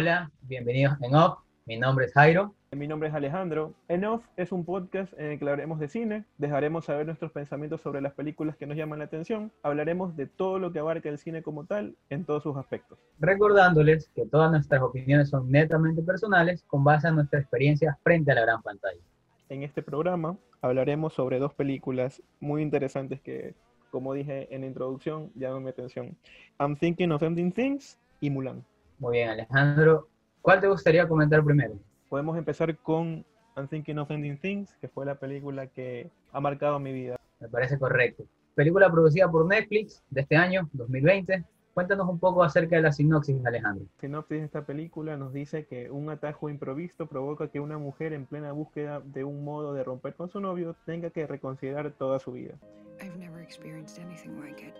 Hola, bienvenidos en Off. Mi nombre es Jairo. Mi nombre es Alejandro. En Off es un podcast en el que hablaremos de cine, dejaremos saber nuestros pensamientos sobre las películas que nos llaman la atención, hablaremos de todo lo que abarca el cine como tal en todos sus aspectos. Recordándoles que todas nuestras opiniones son netamente personales con base en nuestra experiencia frente a la gran pantalla. En este programa hablaremos sobre dos películas muy interesantes que, como dije en la introducción, llaman mi atención. I'm Thinking of Ending Things y Mulan. Muy bien, Alejandro. ¿Cuál te gustaría comentar primero? Podemos empezar con I'm Thinking of Ending Things, que fue la película que ha marcado mi vida. Me parece correcto. Película producida por Netflix de este año, 2020. Cuéntanos un poco acerca de la sinopsis, Alejandro. La sinopsis de esta película nos dice que un atajo improvisto provoca que una mujer en plena búsqueda de un modo de romper con su novio tenga que reconsiderar toda su vida. I've never experienced anything like it.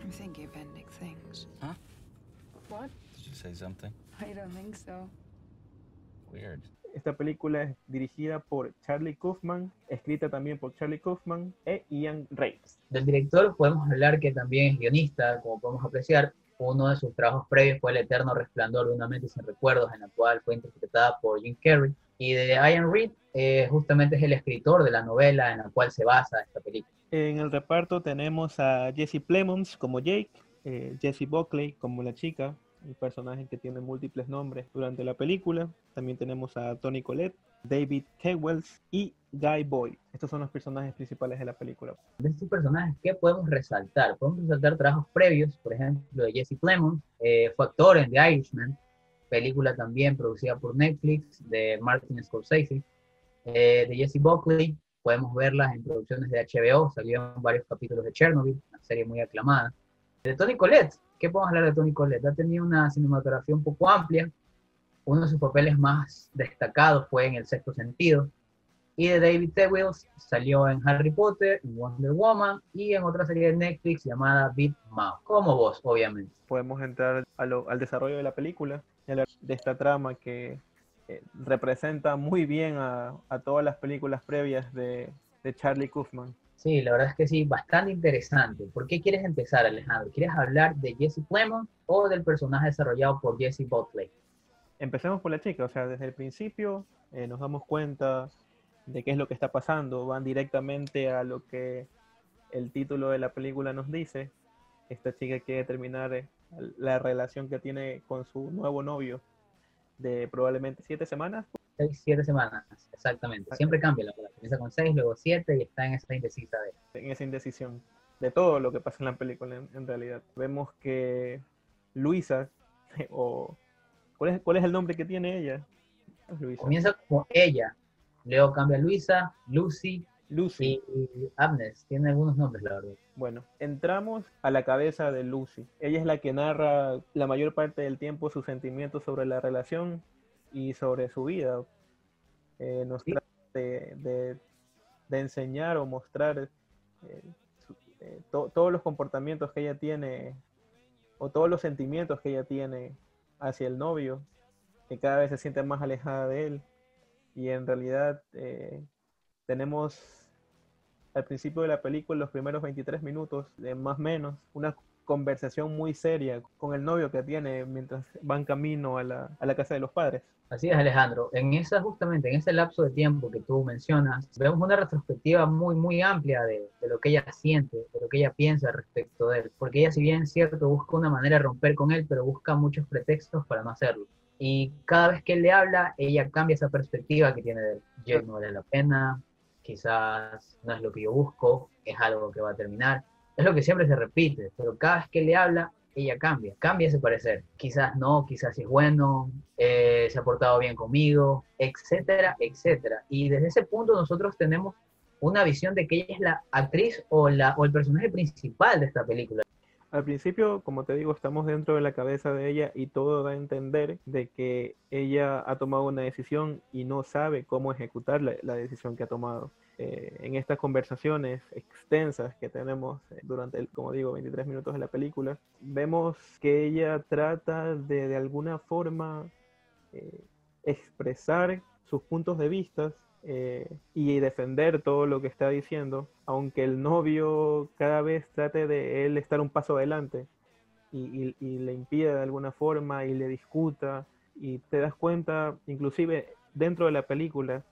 I'm thinking of ending things. Huh? What? Did you say something? I don't think so. Weird. Esta película es dirigida por Charlie Kaufman, escrita también por Charlie Kaufman e Ian Reeves. Del director podemos hablar que también es guionista, como podemos apreciar. Uno de sus trabajos previos fue El eterno resplandor de una mente sin recuerdos, en la cual fue interpretada por Jim Carrey. Y de Ian Reed, eh, justamente es el escritor de la novela en la cual se basa esta película. En el reparto tenemos a Jesse Plemons como Jake, eh, Jesse Buckley como la chica, un personaje que tiene múltiples nombres durante la película. También tenemos a Tony Collette, David Kewells y Guy Boyd. Estos son los personajes principales de la película. De estos personajes, ¿qué podemos resaltar? Podemos resaltar trabajos previos, por ejemplo, de Jesse Plemons, eh, fue actor en The Irishman, película también producida por Netflix de Martin Scorsese. Eh, de Jesse Buckley, podemos verlas en producciones de HBO, salió en varios capítulos de Chernobyl, una serie muy aclamada. De Tony Collette, ¿qué podemos hablar de Tony Collette? Ha tenido una cinematografía un poco amplia, uno de sus papeles más destacados fue en El Sexto Sentido, y de David Tewills salió en Harry Potter, en Wonder Woman y en otra serie de Netflix llamada Beat Mouth, como vos, obviamente. Podemos entrar a lo- al desarrollo de la película, y de esta trama que eh, representa muy bien a, a todas las películas previas de, de Charlie Kaufman. Sí, la verdad es que sí, bastante interesante. ¿Por qué quieres empezar, Alejandro? ¿Quieres hablar de Jesse Plemons o del personaje desarrollado por Jesse Buckley? Empecemos por la chica, o sea, desde el principio eh, nos damos cuenta de qué es lo que está pasando, van directamente a lo que el título de la película nos dice. Esta chica quiere terminar eh, la relación que tiene con su nuevo novio de probablemente siete semanas. Seis, siete semanas, exactamente. Siempre cambia la verdad. Comienza con seis, luego siete y está en esa indecisa de... en esa indecisión de todo lo que pasa en la película en, en realidad. Vemos que Luisa, o ¿cuál es, ¿cuál es el nombre que tiene ella? Luisa. Comienza como ella, luego cambia Luisa, Lucy Lucy. y Agnes. Tiene algunos nombres, la verdad. Bueno, entramos a la cabeza de Lucy. Ella es la que narra la mayor parte del tiempo sus sentimientos sobre la relación y sobre su vida. Eh, nos Sí. trata de, de- de enseñar o mostrar eh, su- eh, to- todos los comportamientos que ella tiene o todos los sentimientos que ella tiene hacia el novio, que cada vez se siente más alejada de él. Y en realidad tenemos al principio de la película, los primeros 23 minutos, de más o menos, una conversación muy seria con el novio que tiene mientras van camino a la, a la casa de los padres. Así es, Alejandro. En esa, justamente, en ese lapso de tiempo que tú mencionas, vemos una retrospectiva muy, muy amplia de, de lo que ella siente, de lo que ella piensa respecto de él. Porque ella, si bien es cierto, busca una manera de romper con él, pero busca muchos pretextos para no hacerlo. Y cada vez que él le habla, ella cambia esa perspectiva que tiene de él. Yo no vale la pena, quizás no es lo que yo busco, es algo que va a terminar. Es lo que siempre se repite, pero cada vez que le habla, ella cambia, cambia ese parecer. Quizás no, quizás es bueno, eh, se ha portado bien conmigo, etcétera, etcétera. Y desde ese punto nosotros tenemos una visión de que ella es la actriz o, la, o el personaje principal de esta película. Al principio, como te digo, estamos dentro de la cabeza de ella y todo da a entender de que ella ha tomado una decisión y no sabe cómo ejecutar la, la decisión que ha tomado. Eh, en estas conversaciones extensas que tenemos eh, durante, el, como digo, 23 minutos de la película, vemos que ella trata de de alguna forma eh, expresar sus puntos de vista eh, y defender todo lo que está diciendo, aunque el novio cada vez trate de él estar un paso adelante, y, y- y le impide de alguna forma y le discuta y te das cuenta, inclusive dentro de la película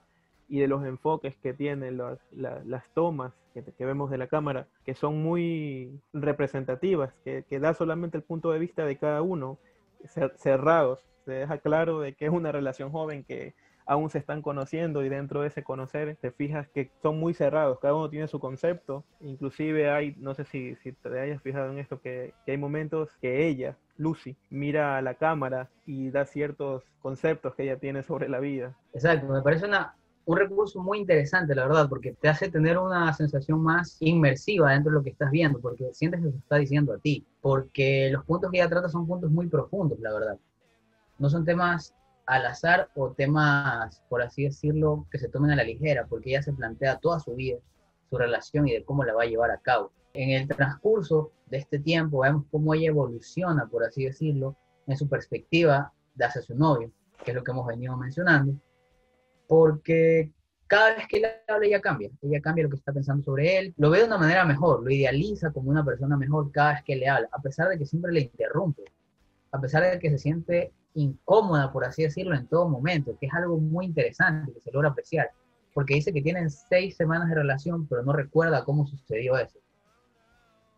y de los enfoques que tienen las, la- las tomas que, que vemos de la cámara, que son muy representativas, que, que da solamente el punto de vista de cada uno, cer- cerrados. Se deja claro de que es una relación joven que aún se están conociendo y dentro de ese conocer te fijas que son muy cerrados, cada uno tiene su concepto, inclusive hay, no sé si, si te hayas fijado en esto, que, que hay momentos que ella, Lucy, mira a la cámara y da ciertos conceptos que ella tiene sobre la vida. Exacto, me parece una, un recurso muy interesante, la verdad, porque te hace tener una sensación más inmersiva dentro de lo que estás viendo, porque sientes que se está diciendo a ti, porque los puntos que ella trata son puntos muy profundos, la verdad. No son temas al azar o temas, por así decirlo, que se tomen a la ligera, porque ella se plantea toda su vida, su relación y de cómo la va a llevar a cabo. En el transcurso de este tiempo vemos cómo ella evoluciona, por así decirlo, en su perspectiva de hacia su novio, que es lo que hemos venido mencionando, porque cada vez que él habla ella cambia, ella cambia lo que está pensando sobre él, lo ve de una manera mejor, lo idealiza como una persona mejor cada vez que le habla, a pesar de que siempre le interrumpe, a pesar de que se siente incómoda, por así decirlo, en todo momento, que es algo muy interesante que se logra apreciar, porque dice que tienen seis semanas de relación, pero no recuerda cómo sucedió eso.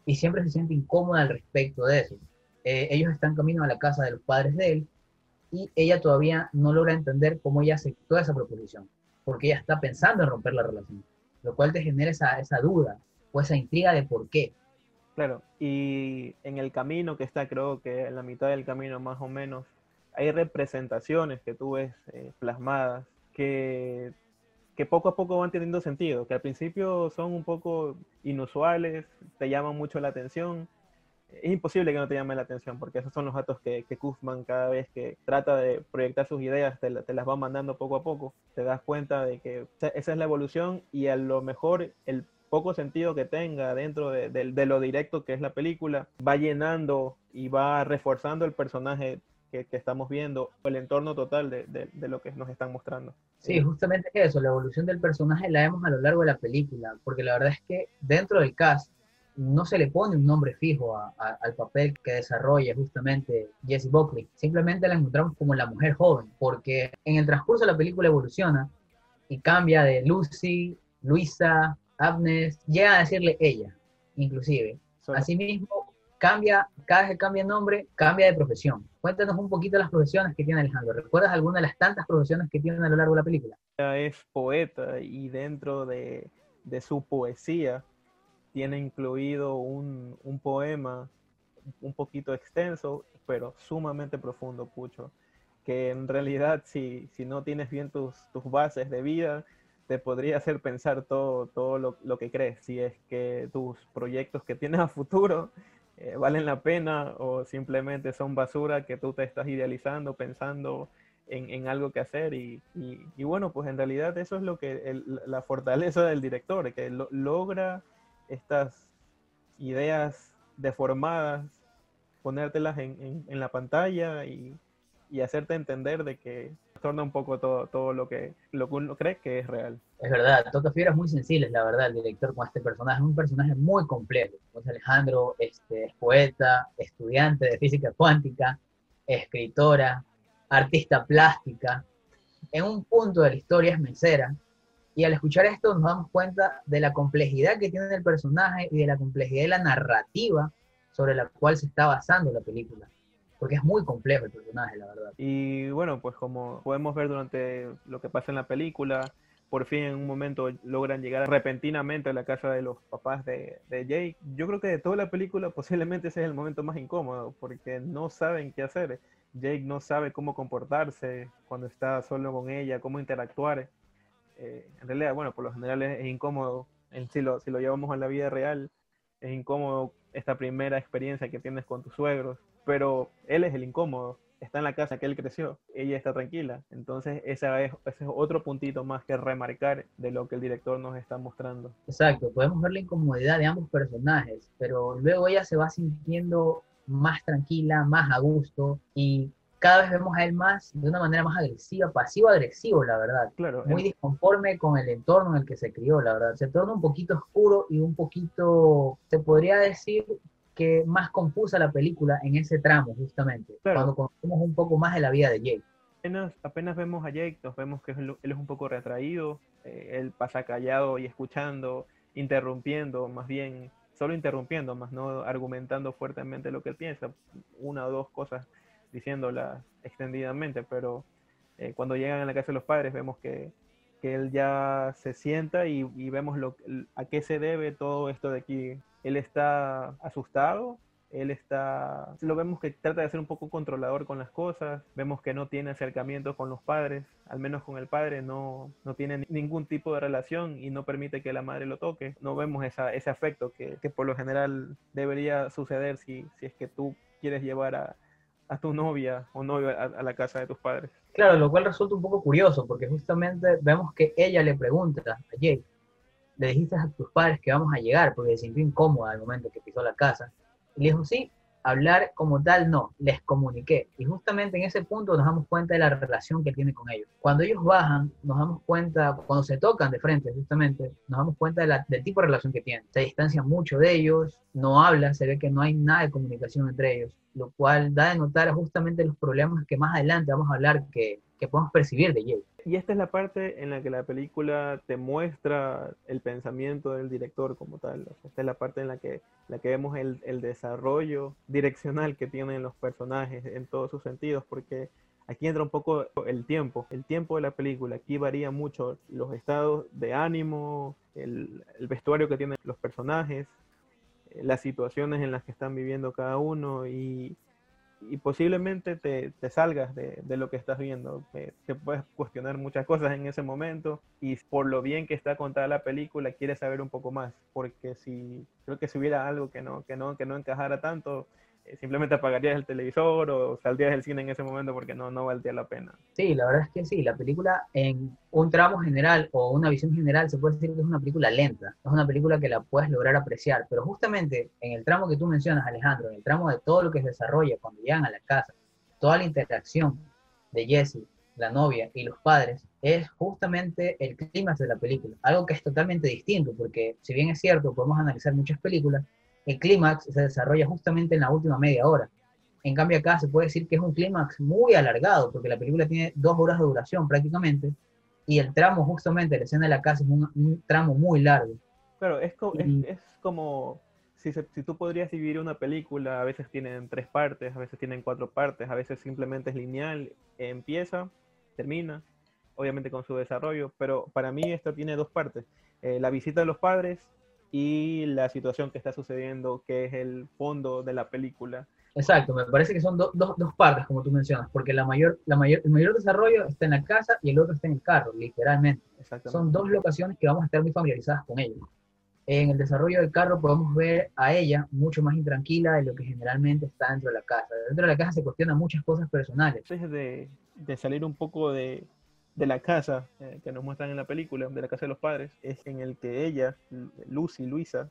Y siempre se siente incómoda al respecto de eso. Eh, ellos están camino a la casa de los padres de él y ella todavía no logra entender cómo ella aceptó esa proposición, porque ella está pensando en romper la relación, lo cual te genera esa, esa duda o esa intriga de por qué. Claro, y en el camino que está, creo que en la mitad del camino más o menos, hay representaciones que tú ves eh, plasmadas que, que poco a poco van teniendo sentido, que al principio son un poco inusuales, te llaman mucho la atención. Es imposible que no te llame la atención, porque esos son los datos que, que cada vez que trata de proyectar sus ideas, te, la- te las va mandando poco a poco. Te das cuenta de que esa es la evolución y a lo mejor el poco sentido que tenga dentro de, de- lo directo que es la película, va llenando y va reforzando el personaje que, que estamos viendo, el entorno total de, de- de lo que nos están mostrando. Sí, justamente eso, la evolución del personaje la vemos a lo largo de la película, porque la verdad es que dentro del cast no se le pone un nombre fijo a- a- al papel que desarrolla justamente Jessie Buckley, simplemente la encontramos como la mujer joven, porque en el transcurso de la película evoluciona y cambia de Lucy, Luisa, Agnes, llega a decirle ella, inclusive. Solo- Asimismo, cambia, cada vez que cambia de nombre, cambia de profesión. Cuéntanos un poquito las profesiones que tiene Alejandro. ¿Recuerdas alguna de las tantas profesiones que tiene a lo largo de la película? Ella es poeta y dentro de, de su poesía tiene incluido un, un poema un poquito extenso, pero sumamente profundo, Pucho, que en realidad si, si no tienes bien tus, tus bases de vida, te podría hacer pensar todo, todo lo, lo que crees, si es que tus proyectos que tienes a futuro eh, valen la pena o simplemente son basura que tú te estás idealizando, pensando en, en algo que hacer y, y- y bueno, pues en realidad eso es lo que el- la fortaleza del director, que lo- logra estas ideas deformadas, ponértelas en, en- en la pantalla y, y hacerte entender de que torna un poco todo, todo lo, que, lo que uno cree que es real. Es verdad, toca fibras muy sensibles, la verdad, el director con este personaje. Un personaje muy complejo. José Alejandro este, es poeta, estudiante de física cuántica, escritora, artista plástica. En un punto de la historia es mesera. Y al escuchar esto nos damos cuenta de la complejidad que tiene el personaje y de la complejidad de la narrativa sobre la cual se está basando la película. Porque es muy complejo el personaje, la verdad. Y bueno, pues como podemos ver durante lo que pasa en la película, por fin en un momento logran llegar repentinamente a la casa de los papás de, de Jake. Yo creo que de toda la película posiblemente ese es el momento más incómodo porque no saben qué hacer. Jake no sabe cómo comportarse cuando está solo con ella, cómo interactuar. Eh, en realidad, bueno, por lo general es, incómodo. En- si, lo, si lo llevamos a la vida real, es incómodo esta primera experiencia que tienes con tus suegros, pero él es el incómodo está en la casa que él creció, ella está tranquila. Entonces, ese es, ese es otro puntito más que remarcar de lo que el director nos está mostrando. Exacto, podemos ver la incomodidad de ambos personajes, pero luego ella se va sintiendo más tranquila, más a gusto y cada vez vemos a él más de una manera más agresiva, pasivo-agresivo, la verdad. Claro, Muy en- disconforme con el entorno en el que se crió, la verdad. Se torna un poquito oscuro y un poquito, se podría decir que más confusa la película en ese tramo, justamente, Claro. cuando conocemos un poco más de la vida de Jake. apenas, apenas vemos a Jake, nos vemos que él, él es un poco retraído, eh, él pasa callado y escuchando, interrumpiendo, más bien, solo interrumpiendo, más no argumentando fuertemente lo que él piensa, una o dos cosas diciéndolas extendidamente, pero eh, cuando llegan a la casa de los padres vemos que, que él ya se sienta y, y vemos lo, a qué se debe todo esto de aquí. Él está asustado, él está, lo vemos que trata de ser un poco controlador con las cosas, vemos que no tiene acercamiento con los padres, al menos con el padre no, no tiene ningún tipo de relación y no permite que la madre lo toque. No vemos esa, ese afecto que, que por lo general debería suceder si, si es que tú quieres llevar a, a tu novia o novio a, a la casa de tus padres. Claro, lo cual resulta un poco curioso, porque justamente vemos que ella le pregunta a Jake, le dijiste a tus padres que vamos a llegar, porque se sintió incómoda al momento que pisó la casa. Y le dijo, sí, hablar como tal no, les comuniqué. Y justamente en ese punto nos damos cuenta de la relación que tiene con ellos. Cuando ellos bajan, nos damos cuenta, cuando se tocan de frente, justamente, nos damos cuenta de la- del tipo de relación que tienen. Se distancia mucho de ellos, no habla, se ve que no hay nada de comunicación entre ellos, lo cual da de notar justamente los problemas que más adelante vamos a hablar que, que podemos percibir de Jake. Y esta es la parte en la que la película te muestra el pensamiento del director como tal. Esta es la parte en la que, la que vemos el, el desarrollo direccional que tienen los personajes en todos sus sentidos, porque aquí entra un poco el tiempo, el tiempo de la película. Aquí varía mucho los estados de ánimo, el, el vestuario que tienen los personajes, eh, las situaciones en las que están viviendo cada uno y, y posiblemente te, te salgas de, de lo que estás viendo. Te, te puedes cuestionar muchas cosas en ese momento y por lo bien que está contada la película quieres saber un poco más, porque si creo que si hubiera algo que no, que no, que no encajara tanto, eh, simplemente apagarías el televisor o saldrías del cine en ese momento porque no, no valdría la pena. Sí, la verdad es que sí, la película en un tramo general o una visión general se puede decir que es una película lenta, es una película que la puedes lograr apreciar, pero justamente en el tramo que tú mencionas, Alejandro, en el tramo de todo lo que se desarrolla cuando llegan a la casa, toda la interacción de Jesse, la novia y los padres, es justamente el clímax de la película, algo que es totalmente distinto, porque si bien es cierto, podemos analizar muchas películas, el clímax se desarrolla justamente en la última media hora. En cambio acá se puede decir que es un clímax muy alargado, porque la película tiene dos horas de duración prácticamente, y el tramo justamente de la escena de la casa es un, un tramo muy largo. Claro, es, co- es, Y- es como si, se- si tú podrías dividir una película, a veces tienen tres partes, a veces tienen cuatro partes, a veces simplemente es lineal, empieza, termina, obviamente con su desarrollo, pero para mí esto tiene dos partes, eh, la visita de los padres y la situación que está sucediendo, que es el fondo de la película. Exacto, me parece que son do- do- dos partes, como tú mencionas, porque la mayor, la mayor, el mayor desarrollo está en la casa y el otro está en el carro, literalmente. Son dos locaciones que vamos a estar muy familiarizadas con ellos. En el desarrollo del carro podemos ver a ella mucho más intranquila de lo que generalmente está dentro de la casa. Dentro de la casa se cuestionan muchas cosas personales. antes de, de salir un poco de, de la casa eh, que nos muestran en la película, de la casa de los padres, es en el que ella, Lu- Lucy, Luisa,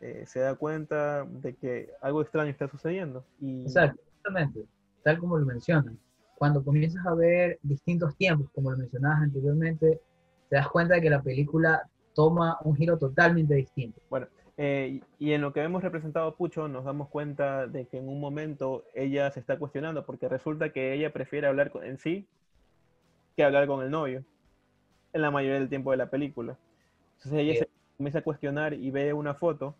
eh, se da cuenta de que algo extraño está sucediendo. Y Exacto, justamente, tal como lo mencionan. Cuando comienzas a ver distintos tiempos, como lo mencionabas anteriormente, te das cuenta de que la película toma un giro totalmente distinto. Eh, y en lo que vemos representado a Pucho, nos damos cuenta de que en un momento ella se está cuestionando, porque resulta que ella prefiere hablar con- en sí que hablar con el novio, en la mayoría del tiempo de la película. Entonces ella Sí. se comienza a cuestionar y ve una foto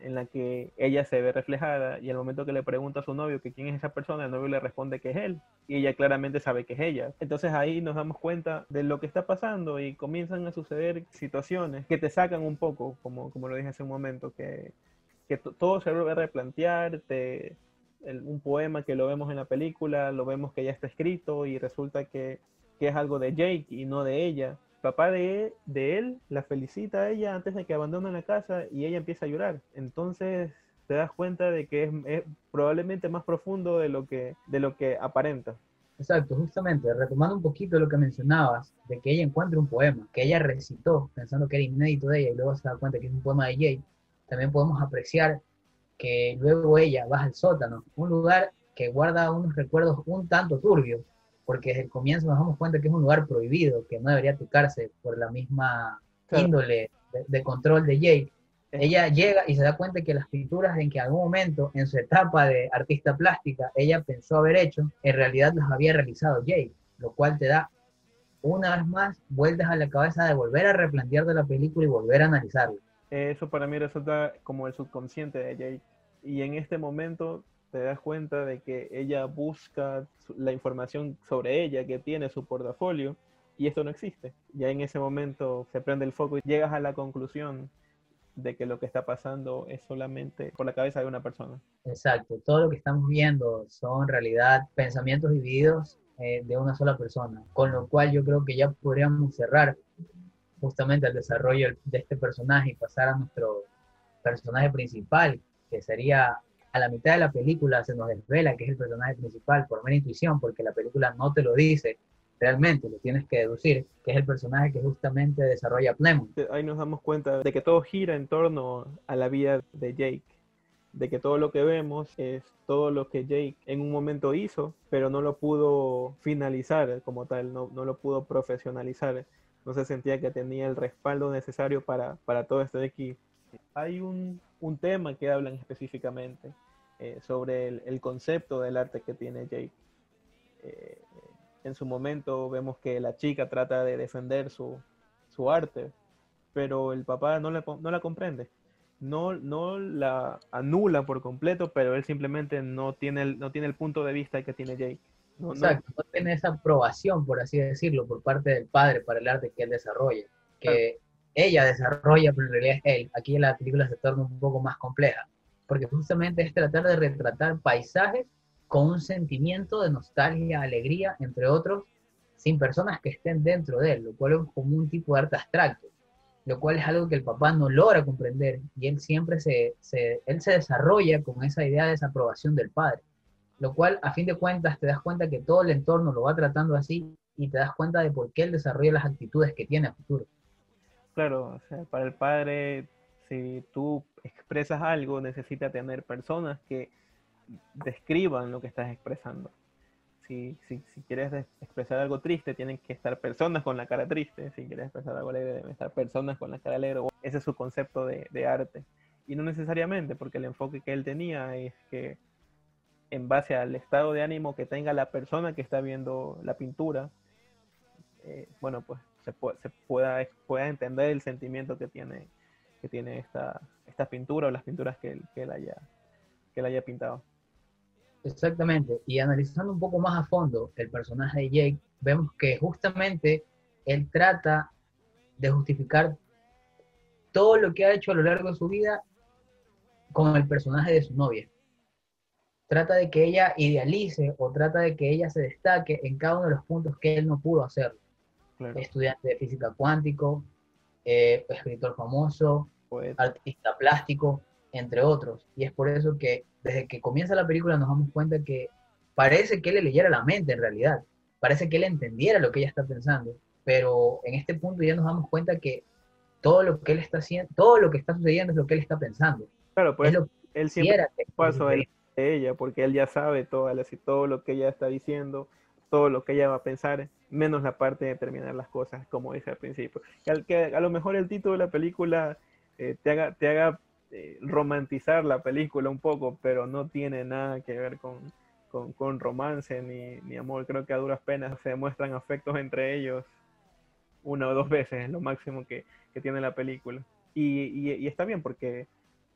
en la que ella se ve reflejada y al momento que le pregunta a su novio que quién es esa persona, el novio le responde que es él y ella claramente sabe que es ella. Entonces ahí nos damos cuenta de lo que está pasando y comienzan a suceder situaciones que te sacan un poco, como, como lo dije hace un momento, que, que to- todo se vuelve a replantear, te- el- un poema que lo vemos en la película, lo vemos que ya está escrito y resulta que, que es algo de Jake y no de ella. Papá de, de él la felicita a ella antes de que abandone la casa y ella empieza a llorar. Entonces te das cuenta de que es, probablemente más profundo de lo que, de lo que aparenta. Exacto, justamente, retomando un poquito lo que mencionabas, de que ella encuentra un poema, que ella recitó pensando que era inédito de ella y luego se da cuenta que es un poema de Jay, también podemos apreciar que luego ella baja al sótano, un lugar que guarda unos recuerdos un tanto turbios, porque desde el comienzo nos damos cuenta que es un lugar prohibido, que no debería tocarse por la misma Claro. índole de, de control de Jake, ella llega y se da cuenta que las pinturas en que en algún momento, en su etapa de artista plástica, ella pensó haber hecho, en realidad las había realizado Jake, lo cual te da una vez más vueltas a la cabeza de volver a replantear de la película y volver a analizarla. Eso para mí resulta como el subconsciente de Jake. Y en este momento te das cuenta de que ella busca la información sobre ella que tiene su portafolio y esto no existe. Ya en ese momento se prende el foco y llegas a la conclusión de que lo que está pasando es solamente por la cabeza de una persona. Exacto, todo lo que estamos viendo son en realidad pensamientos divididos eh, de una sola persona, con lo cual yo creo que ya podríamos cerrar justamente el desarrollo de este personaje y pasar a nuestro personaje principal, que sería a la mitad de la película se nos desvela que es el personaje principal por mera intuición, porque la película no te lo dice realmente, lo tienes que deducir, que es el personaje que justamente desarrolla Plemon. Ahí nos damos cuenta de que todo gira en torno a la vida de Jake, de que todo lo que vemos es todo lo que Jake en un momento hizo, pero no lo pudo finalizar como tal, no, no lo pudo profesionalizar, no se sentía que tenía el respaldo necesario para, para todo esto de aquí. Hay un, un tema que hablan específicamente eh, sobre el, el concepto del arte que tiene Jake. Eh, en su momento vemos que la chica trata de defender su, su arte, pero el papá no la, no la comprende. No, no la anula por completo, pero él simplemente no tiene el, no tiene el punto de vista que tiene Jake. No, no- Exacto, no tiene esa aprobación, por así decirlo, por parte del padre para el arte que él desarrolla, que ella desarrolla, pero en realidad es él. Aquí la película se torna un poco más compleja, porque justamente es tratar de retratar paisajes con un sentimiento de nostalgia, alegría, entre otros, sin personas que estén dentro de él, lo cual es como un tipo de arte abstracto, lo cual es algo que el papá no logra comprender y él siempre se, él se desarrolla con esa idea de desaprobación del padre lo cual a fin de cuentas te das cuenta que todo el entorno lo va tratando así y te das cuenta de por qué él desarrolla las actitudes que tiene a futuro. Claro, o sea, para el padre, si tú expresas algo, necesita tener personas que describan lo que estás expresando. Si, si, si quieres expresar algo triste, tienen que estar personas con la cara triste. Si quieres expresar algo alegre, deben estar personas con la cara alegre. Ese es su concepto de, de arte. Y no necesariamente, porque el enfoque que él tenía es que en base al estado de ánimo que tenga la persona que está viendo la pintura, eh, bueno, pues se, pu- se pueda, pueda entender el sentimiento que tiene, que tiene esta, pintura o las pinturas que él, que haya, que haya pintado. Exactamente. Y analizando un poco más a fondo el personaje de Jake, vemos que justamente él trata de justificar todo lo que ha hecho a lo largo de su vida con el personaje de su novia. Trata de que ella idealice o trata de que ella se destaque en cada uno de los puntos que él no pudo hacer. Claro, Estudiante de física cuántico, eh, escritor famoso, poeta. artista plástico, entre otros. Y es por eso que desde que comienza la película nos damos cuenta que parece que él le leyera la mente en realidad. Parece que él entendiera lo que ella está pensando. Pero en este punto ya nos damos cuenta que todo lo que él está haciendo, todo lo que está sucediendo es lo que él está pensando. Claro, pues es él siempre sucediera. de, ella, porque él ya sabe todo, todo lo que ella está diciendo, todo lo que ella va a pensar, menos la parte de terminar las cosas, como dice al principio. Que, que a lo mejor el título de la película eh, te haga, te haga eh, romantizar la película un poco, pero no tiene nada que ver con, con, con romance ni, ni amor. Creo que a duras penas se demuestran afectos entre ellos una o dos veces, es lo máximo que, que tiene la película. Y, y- y está bien porque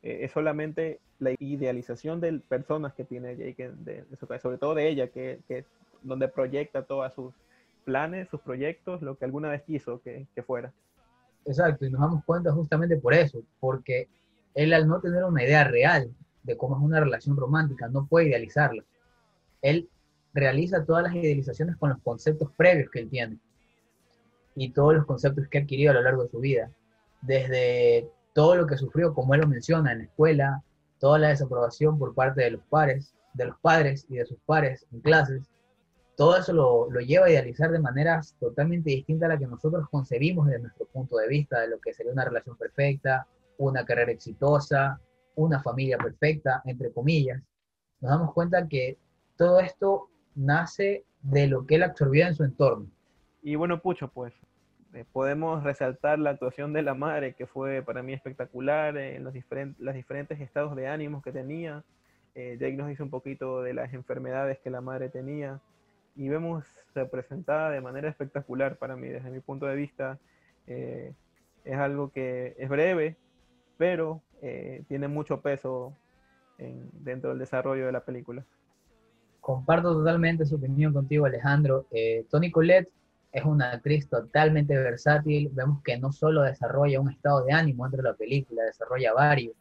eh, es solamente la idealización de personas que tiene Jake, de, de sobre todo de ella, que, que donde proyecta todos sus planes, sus proyectos, lo que alguna vez quiso que, que fuera. Exacto, y nos damos cuenta justamente por eso, porque él al no tener una idea real de cómo es una relación romántica, no puede idealizarla. Él realiza todas las idealizaciones con los conceptos previos que él tiene y todos los conceptos que ha adquirido a lo largo de su vida, desde todo lo que sufrió, como él lo menciona en la escuela, toda la desaprobación por parte de los pares, de los padres y de sus pares en clases, todo eso lo, lo lleva a idealizar de maneras totalmente distintas a la que nosotros concebimos desde nuestro punto de vista de lo que sería una relación perfecta, una carrera exitosa, una familia perfecta, entre comillas. Nos damos cuenta que todo esto nace de lo que él absorbió en su entorno. Y bueno, Pucho, pues eh, podemos resaltar la actuación de la madre, que fue para mí espectacular, en los diferentes, los diferentes estados de ánimos que tenía. Eh, Jake nos hizo un poquito de las enfermedades que la madre tenía y vemos representada de manera espectacular para mí, desde mi punto de vista. eh, es algo que es breve, pero eh, tiene mucho peso en- dentro del desarrollo de la película. Comparto totalmente su opinión contigo, Alejandro. Eh, Toni Collette es una actriz totalmente versátil. Vemos que no solo desarrolla un estado de ánimo dentro de la película, desarrolla varios.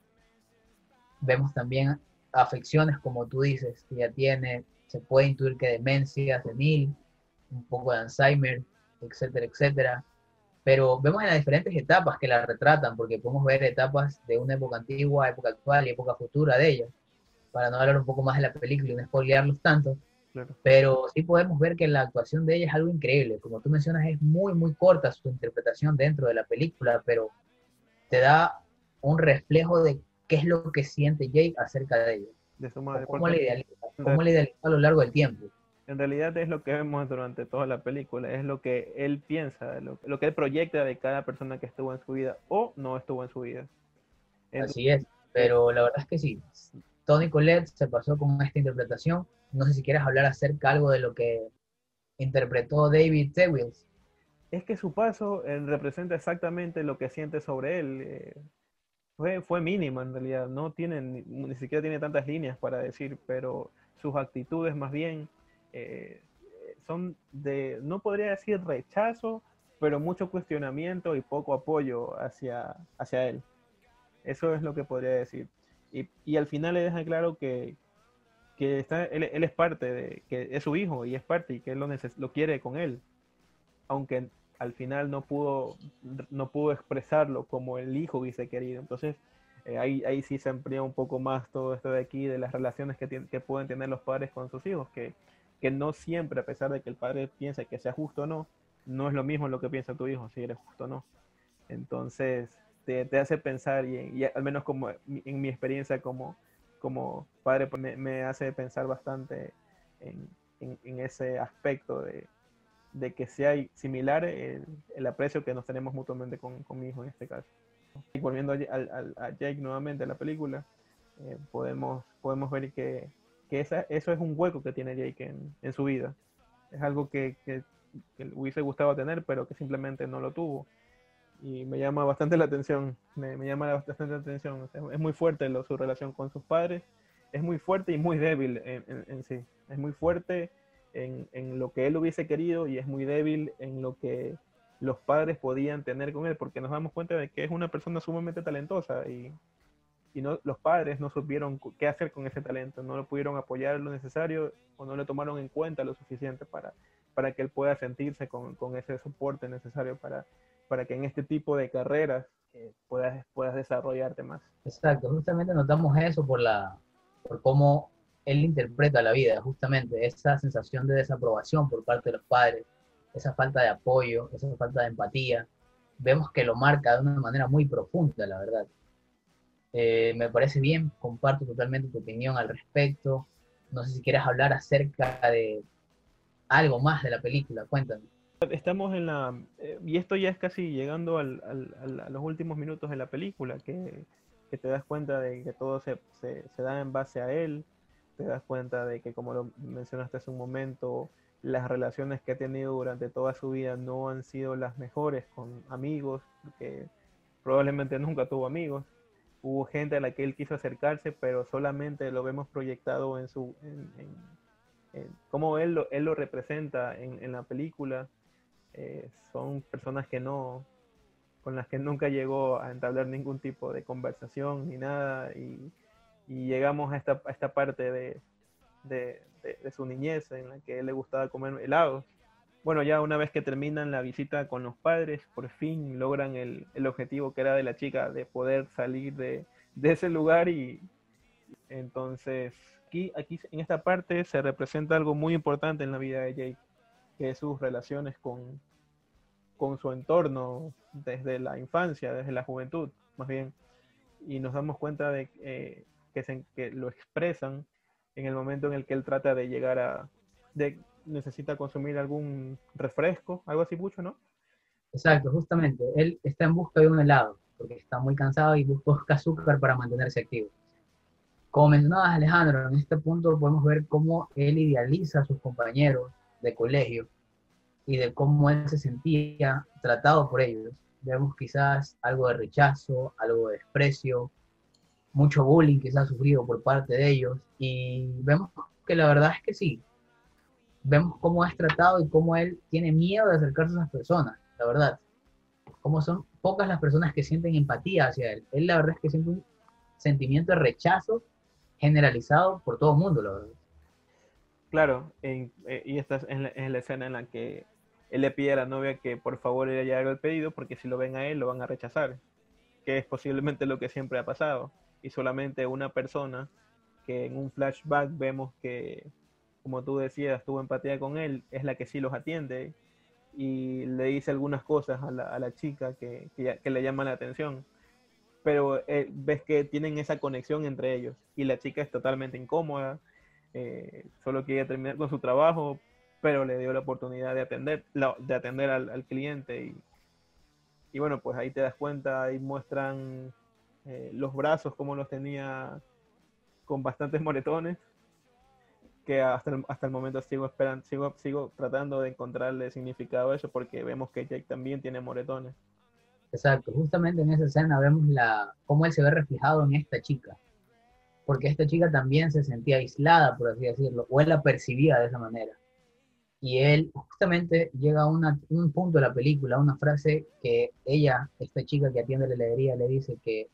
Vemos también afecciones, como tú dices, que ella tiene. Se puede intuir que demencia senil, un poco de Alzheimer, etcétera, etcétera. Pero vemos en las diferentes etapas que la retratan, porque podemos ver etapas de una época antigua, época actual y época futura de ella para no hablar un poco más de la película y no spoilearlos tanto, Claro. pero sí podemos ver que la actuación de ella es algo increíble. Como tú mencionas, es muy, muy corta su interpretación dentro de la película, pero te da un reflejo de qué es lo que siente Jake acerca de ella, De cómo le idealiza, cómo le idealiza a lo largo del tiempo. En realidad es lo que vemos durante toda la película, es lo que él piensa, lo, lo que él proyecta de cada persona que estuvo en su vida o no estuvo en su vida. Entonces, Así es, pero la verdad es que sí. Tony Collette se pasó con esta interpretación. No sé si quieres hablar acerca algo de lo que interpretó David Tewils. es que su paso eh, representa exactamente lo que siente sobre él. eh, fue, fue mínima en realidad, no tiene, ni, siquiera tiene tantas líneas para decir, pero sus actitudes más bien eh, son de, no podría decir rechazo, pero mucho cuestionamiento y poco apoyo hacia, hacia él. Eso es lo que podría decir. Y, y al final le deja claro que, que está, él, él es parte de, que es su hijo y es parte y que él lo, neces- lo quiere con él aunque al final no pudo, no pudo expresarlo como el hijo hubiese querido. Entonces, eh, ahí, ahí sí se amplía un poco más todo esto de aquí, de las relaciones que, que pueden tener los padres con sus hijos, que, que no siempre, a pesar de que el padre piense que sea justo o no, no es lo mismo lo que piensa tu hijo, si eres justo o no. Entonces, te, te hace pensar, y, al menos como en mi experiencia como, como padre, pues me, me hace pensar bastante en- en ese aspecto de, de que sea similar el, el aprecio que nos tenemos mutuamente con, con mi hijo en este caso. Y volviendo a, al- a Jake nuevamente a la película, eh, podemos, podemos ver que, que esa, eso es un hueco que tiene Jake en, en su vida. Es algo que, que, que le hubiese tener, pero que simplemente no lo tuvo. Y me llama bastante la atención, me, me llama bastante la atención. Es muy fuerte lo- su relación con sus padres, es muy fuerte y muy débil en- en sí. Es muy fuerte en, en lo que él hubiese querido y es muy débil en lo que los padres podían tener con él, porque nos damos cuenta de que es una persona sumamente talentosa y, y no, los padres no supieron qué hacer con ese talento, no lo pudieron apoyar lo necesario o no le tomaron en cuenta lo suficiente para, para que él pueda sentirse con, con ese soporte necesario para, para que en este tipo de carreras eh, puedas, puedas desarrollarte más. Exacto, justamente notamos eso por la por cómo él interpreta la vida, justamente esa sensación de desaprobación por parte de los padres, esa falta de apoyo, esa falta de empatía, vemos que lo marca de una manera muy profunda, la verdad. Eh, me parece bien, comparto totalmente tu opinión al respecto. No sé si quieres hablar acerca de algo más de la película, cuéntame. Estamos en la, eh, y esto ya es casi llegando a los últimos minutos de la película, que, te das cuenta de que todo se da en base a él, te das cuenta de que, como lo mencionaste hace un momento, las relaciones que ha tenido durante toda su vida no han sido las mejores con amigos, porque probablemente nunca tuvo amigos. Hubo gente a la que él quiso acercarse, pero solamente lo vemos proyectado en su, en, en- en cómo él lo, él lo representa en, en la película. Eh, son personas que no, con las que nunca llegó a entablar ningún tipo de conversación ni nada, y, y llegamos a esta, a esta parte de, de, de- de su niñez en la que le gustaba comer helados. Bueno, ya una vez que terminan la visita con los padres, por fin logran el, el objetivo que era de la chica, de poder salir de, de ese lugar y entonces aquí, aquí en esta parte se representa algo muy importante en la vida de Jake, que es sus relaciones con, con su entorno desde la infancia, desde la juventud, más bien. Y nos damos cuenta de eh, que, se- que lo expresan en el momento en el que él trata de llegar a, de, necesita consumir algún refresco, algo así mucho, ¿no? Exacto, justamente. Él está en busca de un helado, porque está muy cansado y busca azúcar para mantenerse activo. Como mencionabas, Alejandro, en este punto podemos ver cómo él idealiza a sus compañeros de colegio y de cómo él se sentía tratado por ellos. Vemos quizás algo de rechazo, algo de desprecio, mucho bullying que se ha sufrido por parte de ellos y vemos que la verdad es que sí, vemos cómo es tratado y cómo él tiene miedo de acercarse a esas personas, la verdad. Cómo son pocas las personas que sienten empatía hacia él. Él la verdad es que siente un sentimiento de rechazo generalizado por todo el mundo, la verdad. Claro, eh, y esta es la, es la escena en la que él le pide a la novia que por favor ella haga el pedido porque si lo ven a él lo van a rechazar, que es posiblemente lo que siempre ha pasado. Y solamente una persona que en un flashback vemos que, como tú decías, tuvo empatía con él, es la que sí los atiende y le dice algunas cosas a la, a la chica que, que, que le llaman la atención. Pero eh, ves que tienen esa conexión entre ellos y la chica es totalmente incómoda, eh, solo quería terminar con su trabajo, pero le dio la oportunidad de atender, la- de atender al, al cliente y, y bueno, pues ahí te das cuenta, ahí muestran eh, los brazos como los tenía con bastantes moretones, que hasta el, hasta el momento sigo esperando, sigo, sigo tratando de encontrarle significado a eso porque vemos que Jake también tiene moretones. Exacto, justamente en esa escena vemos la, cómo él se ve reflejado en esta chica, porque esta chica también se sentía aislada, por así decirlo, o él la percibía de esa manera. Y él justamente llega a una- un punto de la película, una frase que ella, esta chica que atiende la heladería, le dice que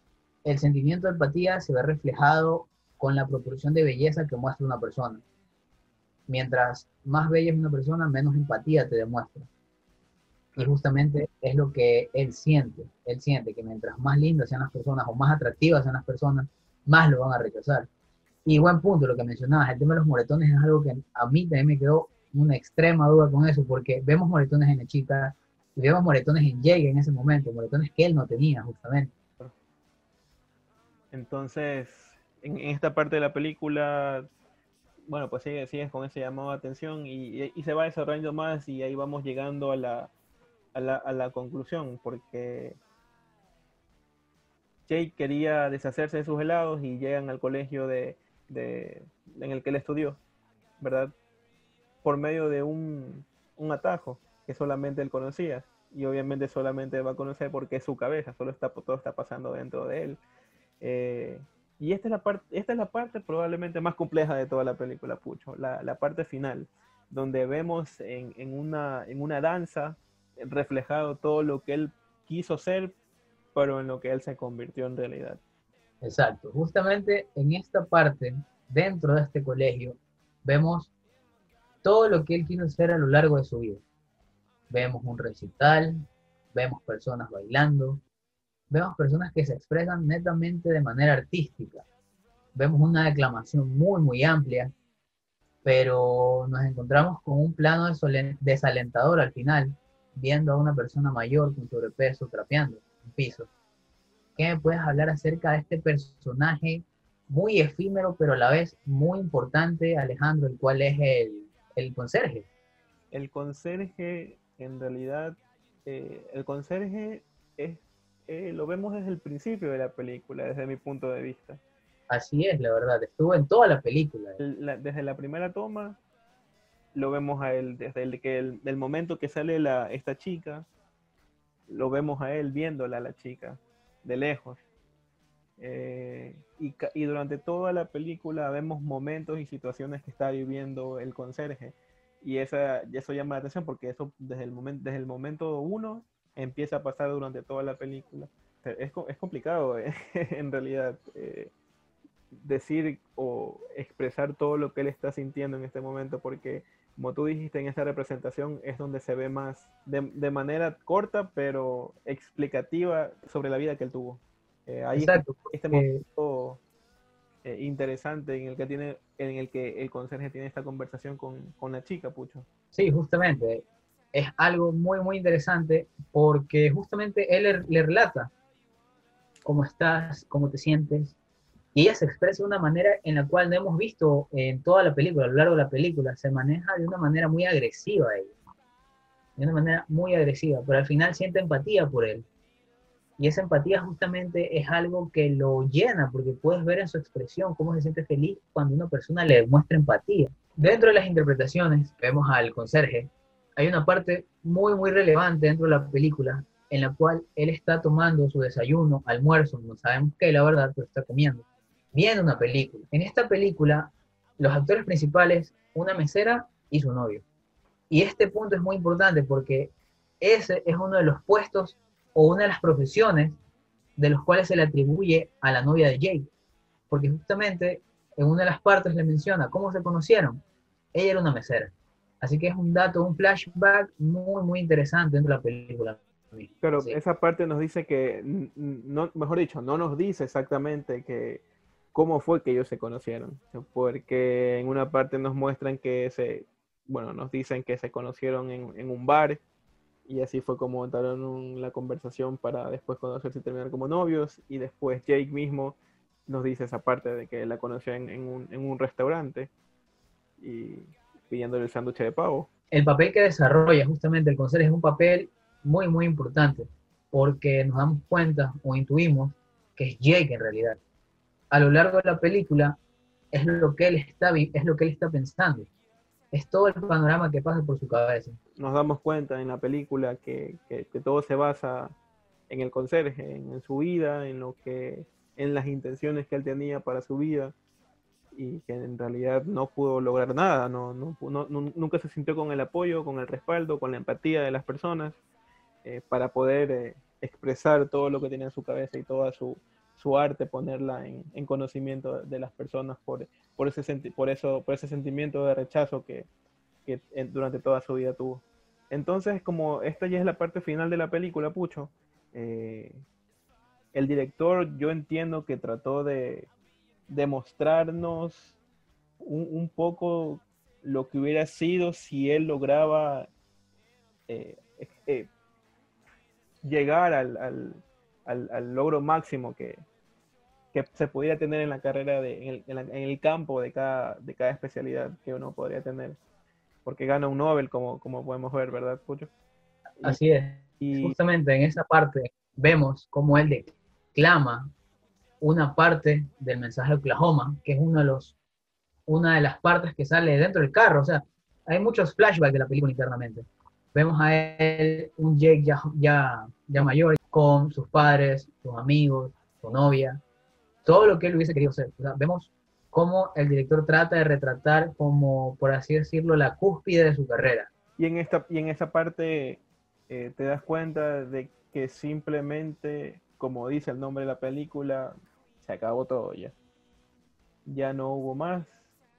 el sentimiento de empatía se ve reflejado con la proporción de belleza que muestra una persona. Mientras más bella es una persona, menos empatía te demuestra. Y justamente es lo que él siente. Él siente que mientras más lindas sean las personas o más atractivas sean las personas, más lo van a rechazar. Y buen punto lo que mencionabas, el tema de los moretones es algo que a mí también me quedó una extrema duda con eso, porque vemos moretones en la chica y vemos moretones en Jake en ese momento, moretones que él no tenía justamente. Entonces, en, esta parte de la película, bueno, pues sigue, sigues con ese llamado de atención y se va desarrollando más y ahí vamos llegando a la, a la, a la conclusión, porque Jake quería deshacerse de sus helados y llegan al colegio de, de- en el que él estudió, ¿verdad? Por medio de un, un atajo que solamente él conocía. Y obviamente solamente va a conocer porque es su cabeza, solo está, todo está pasando dentro de él. Eh, y esta es, la parte, esta es la parte probablemente más compleja de toda la película, Pucho, la, parte final, donde vemos en, una, danza reflejado todo lo que él quiso ser, pero en lo que él se convirtió en realidad. Exacto, justamente en esta parte, dentro de este colegio, vemos todo lo que él quiso hacer a lo largo de su vida. Vemos un recital, vemos personas bailando, vemos personas que se expresan netamente de manera artística. Vemos una declamación muy, muy amplia, pero nos encontramos con un plano desalentador al final, viendo a una persona mayor con sobrepeso trapeando en piso. ¿Qué me puedes hablar acerca de este personaje muy efímero, pero a la vez muy importante, Alejandro, el cual es el, el conserje? El conserje, en realidad, eh, el conserje es, eh, lo vemos desde el principio de la película, desde mi punto de vista. Así es, la verdad, estuvo en toda la película. El- la- desde la primera toma lo vemos a él, desde el, que el, del momento que sale la, esta chica, lo vemos a él viéndola a la chica de lejos. Eh, y, y durante toda la película vemos momentos y situaciones que está viviendo el conserje. Y esa, eso llama la atención porque eso desde el, momento desde el momento uno empieza a pasar durante toda la película. Es, es complicado eh, en realidad eh, decir o expresar todo lo que él está sintiendo en este momento porque como tú dijiste en esta representación es donde se ve más de, de manera corta pero explicativa sobre la vida que él tuvo. Eh, ahí Exacto, este momento eh, interesante en el que tiene en el que el conserje tiene esta conversación con, con la chica, Pucho. Sí, justamente. Es algo muy, muy interesante porque justamente él le, relata cómo estás, cómo te sientes, y ella se expresa de una manera en la cual no hemos visto en toda la película, a lo largo de la película, se maneja de una manera muy agresiva ella. de una manera muy agresiva, pero al final siente empatía por él. Y esa empatía justamente es algo que lo llena, porque puedes ver en su expresión cómo se siente feliz cuando una persona le muestra empatía. Dentro de las interpretaciones, vemos al conserje, hay una parte muy, muy relevante dentro de la película en la cual él está tomando su desayuno, almuerzo, no sabemos qué, la verdad, pero está comiendo, viendo una película. En esta película, los actores principales, una mesera y su novio. Y este punto es muy importante porque ese es uno de los puestos o una de las profesiones de los cuales se le atribuye a la novia de Jake. Porque justamente en una de las partes le menciona cómo se conocieron. Ella era una mesera. Así que es un dato, un flashback muy, muy interesante dentro de la película. Pero Sí. esa parte nos dice que, no, mejor dicho, no nos dice exactamente que cómo fue que ellos se conocieron, porque en una parte nos muestran que se, bueno, nos dicen que se conocieron en, en un bar y así fue como entraron en la conversación para después conocerse y terminar como novios y después Jake mismo nos dice esa parte de que la conoció en, en un, en un restaurante y pidiéndole el sándwich de pavo. el papel que desarrolla justamente el conserje es un papel muy, muy importante, porque nos damos cuenta o intuimos que es Jake en realidad. A lo largo de la película es lo que él está, es lo que él está pensando. Es todo el panorama que pasa por su cabeza. nos damos cuenta en la película que, que- que todo se basa en el conserje, en, en su vida, en lo que, en las intenciones que él tenía para su vida y que en realidad no pudo lograr nada, no, no no- nu- nunca se sintió con el apoyo, con el respaldo, con la empatía de las personas eh, para poder eh, expresar todo lo que tenía en su cabeza y toda su, su arte, ponerla en, en conocimiento de las personas por, por, ese, senti- por, eso, por ese sentimiento de rechazo que, que en- durante toda su vida tuvo. Entonces, como esta ya es la parte final de la película, Pucho, eh, el director yo entiendo que trató de, de mostrarnos un, un poco lo que hubiera sido si él lograba eh, eh, llegar al, al- al- al logro máximo que, que se pudiera tener en la carrera, de, en, el, en la- en el campo de cada, de cada especialidad que uno podría tener. Porque gana un Nobel, como, como podemos ver, ¿verdad, Pucho? Así es. y, Justamente en esa parte vemos cómo él declama una parte del mensaje de Oklahoma, que es uno de los, una de las partes que sale dentro del carro. O sea, hay muchos flashbacks de la película internamente. Vemos a él, un Jake ya, ya, ya mayor, con sus padres, sus amigos, su novia, todo lo que él hubiese querido ser. O sea, vemos cómo el director trata de retratar como, por así decirlo, la cúspide de su carrera. y en esta, y en esa parte eh, te das cuenta de que simplemente, como dice el nombre de la película, se acabó todo ya. Ya no hubo más.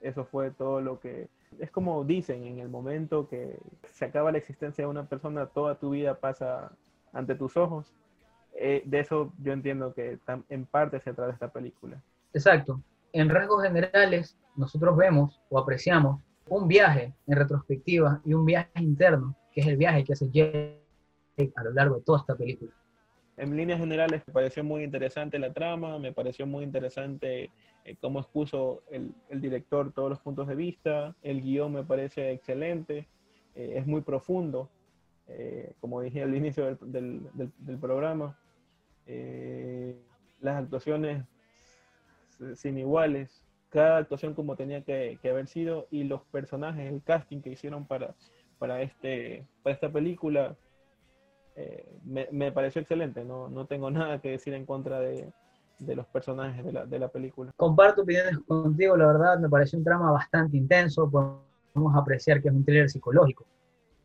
Eso fue todo lo que... Es como dicen, en el momento que se acaba la existencia de una persona, toda tu vida pasa ante tus ojos. Eh, de eso yo entiendo que en parte se trata esta película. Exacto. En rasgos generales, nosotros vemos o apreciamos un viaje en retrospectiva y un viaje interno, que es el viaje que hace Jake a lo largo de toda esta película. En líneas generales me pareció muy interesante la trama, me pareció muy interesante eh, cómo expuso el, director todos los puntos de vista, el guion me parece excelente, eh, es muy profundo, eh, como dije al inicio del, programa, las actuaciones sin iguales, cada actuación como tenía que, que haber sido y los personajes, el casting que hicieron para, para, este, para esta película eh, me, me pareció excelente, no, no tengo nada que decir en contra de, de los personajes de la, de la película. Comparto opiniones contigo, la verdad, me pareció un trama bastante intenso, podemos apreciar que es un thriller psicológico.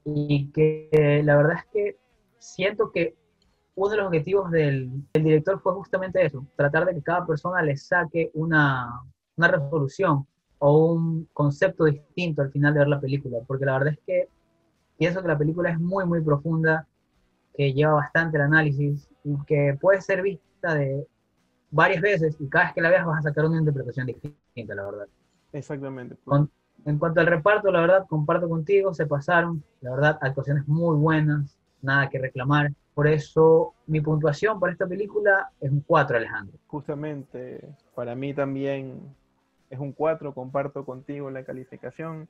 Y que eh, la verdad es que siento que uno de los objetivos del, del director fue justamente eso, tratar de que cada persona le saque una, una resolución o un concepto distinto al final de ver la película, porque la verdad es que pienso que la película es muy, muy profunda, que lleva bastante el análisis y que puede ser vista de varias veces y cada vez que la veas vas a sacar una interpretación distinta, la verdad. Exactamente. Con- en cuanto al reparto, la verdad, comparto contigo, se pasaron, la verdad, actuaciones muy buenas, nada que reclamar. Por eso mi puntuación para esta película es un 4, Alejandro. Justamente para mí también es un 4, comparto contigo la calificación.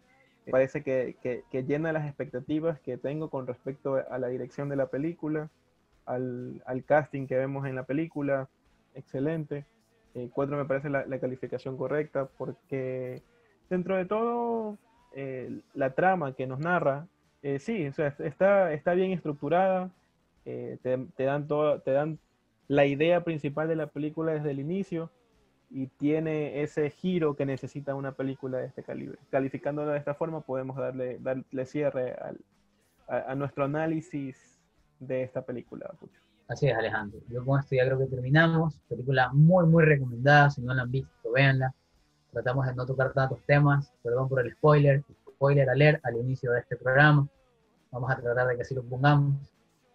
Parece que, que, llena las expectativas que tengo con respecto a la dirección de la película, al, al casting que vemos en la película, excelente. Eh, cuatro me parece la, calificación correcta porque dentro de todo eh, la trama que nos narra, eh, sí, o sea, está, está bien estructurada, eh, te dan todo, te dan la idea principal de la película desde el inicio y tiene ese giro que necesita una película de este calibre. Calificándola de esta forma podemos darle, darle cierre al, a, a nuestro análisis de esta película. Pucho. Así es, Alejandro. Yo con esto ya creo que terminamos. Película muy, muy recomendada. Si no la han visto, véanla. Tratamos de no tocar tantos temas. Perdón por el spoiler. Spoiler alert al inicio de este programa. Vamos a tratar de que así lo pongamos.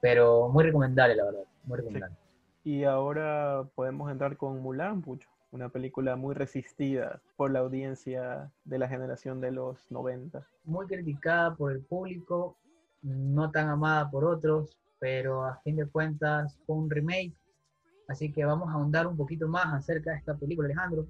Pero muy recomendable, la verdad. Muy recomendable. Y ahora podemos entrar con Mulan, Pucho. Una película muy resistida por la audiencia de la generación de los 90. Muy criticada por el público, no tan amada por otros, pero a fin de cuentas fue un remake. Así que vamos a ahondar un poquito más acerca de esta película, Alejandro.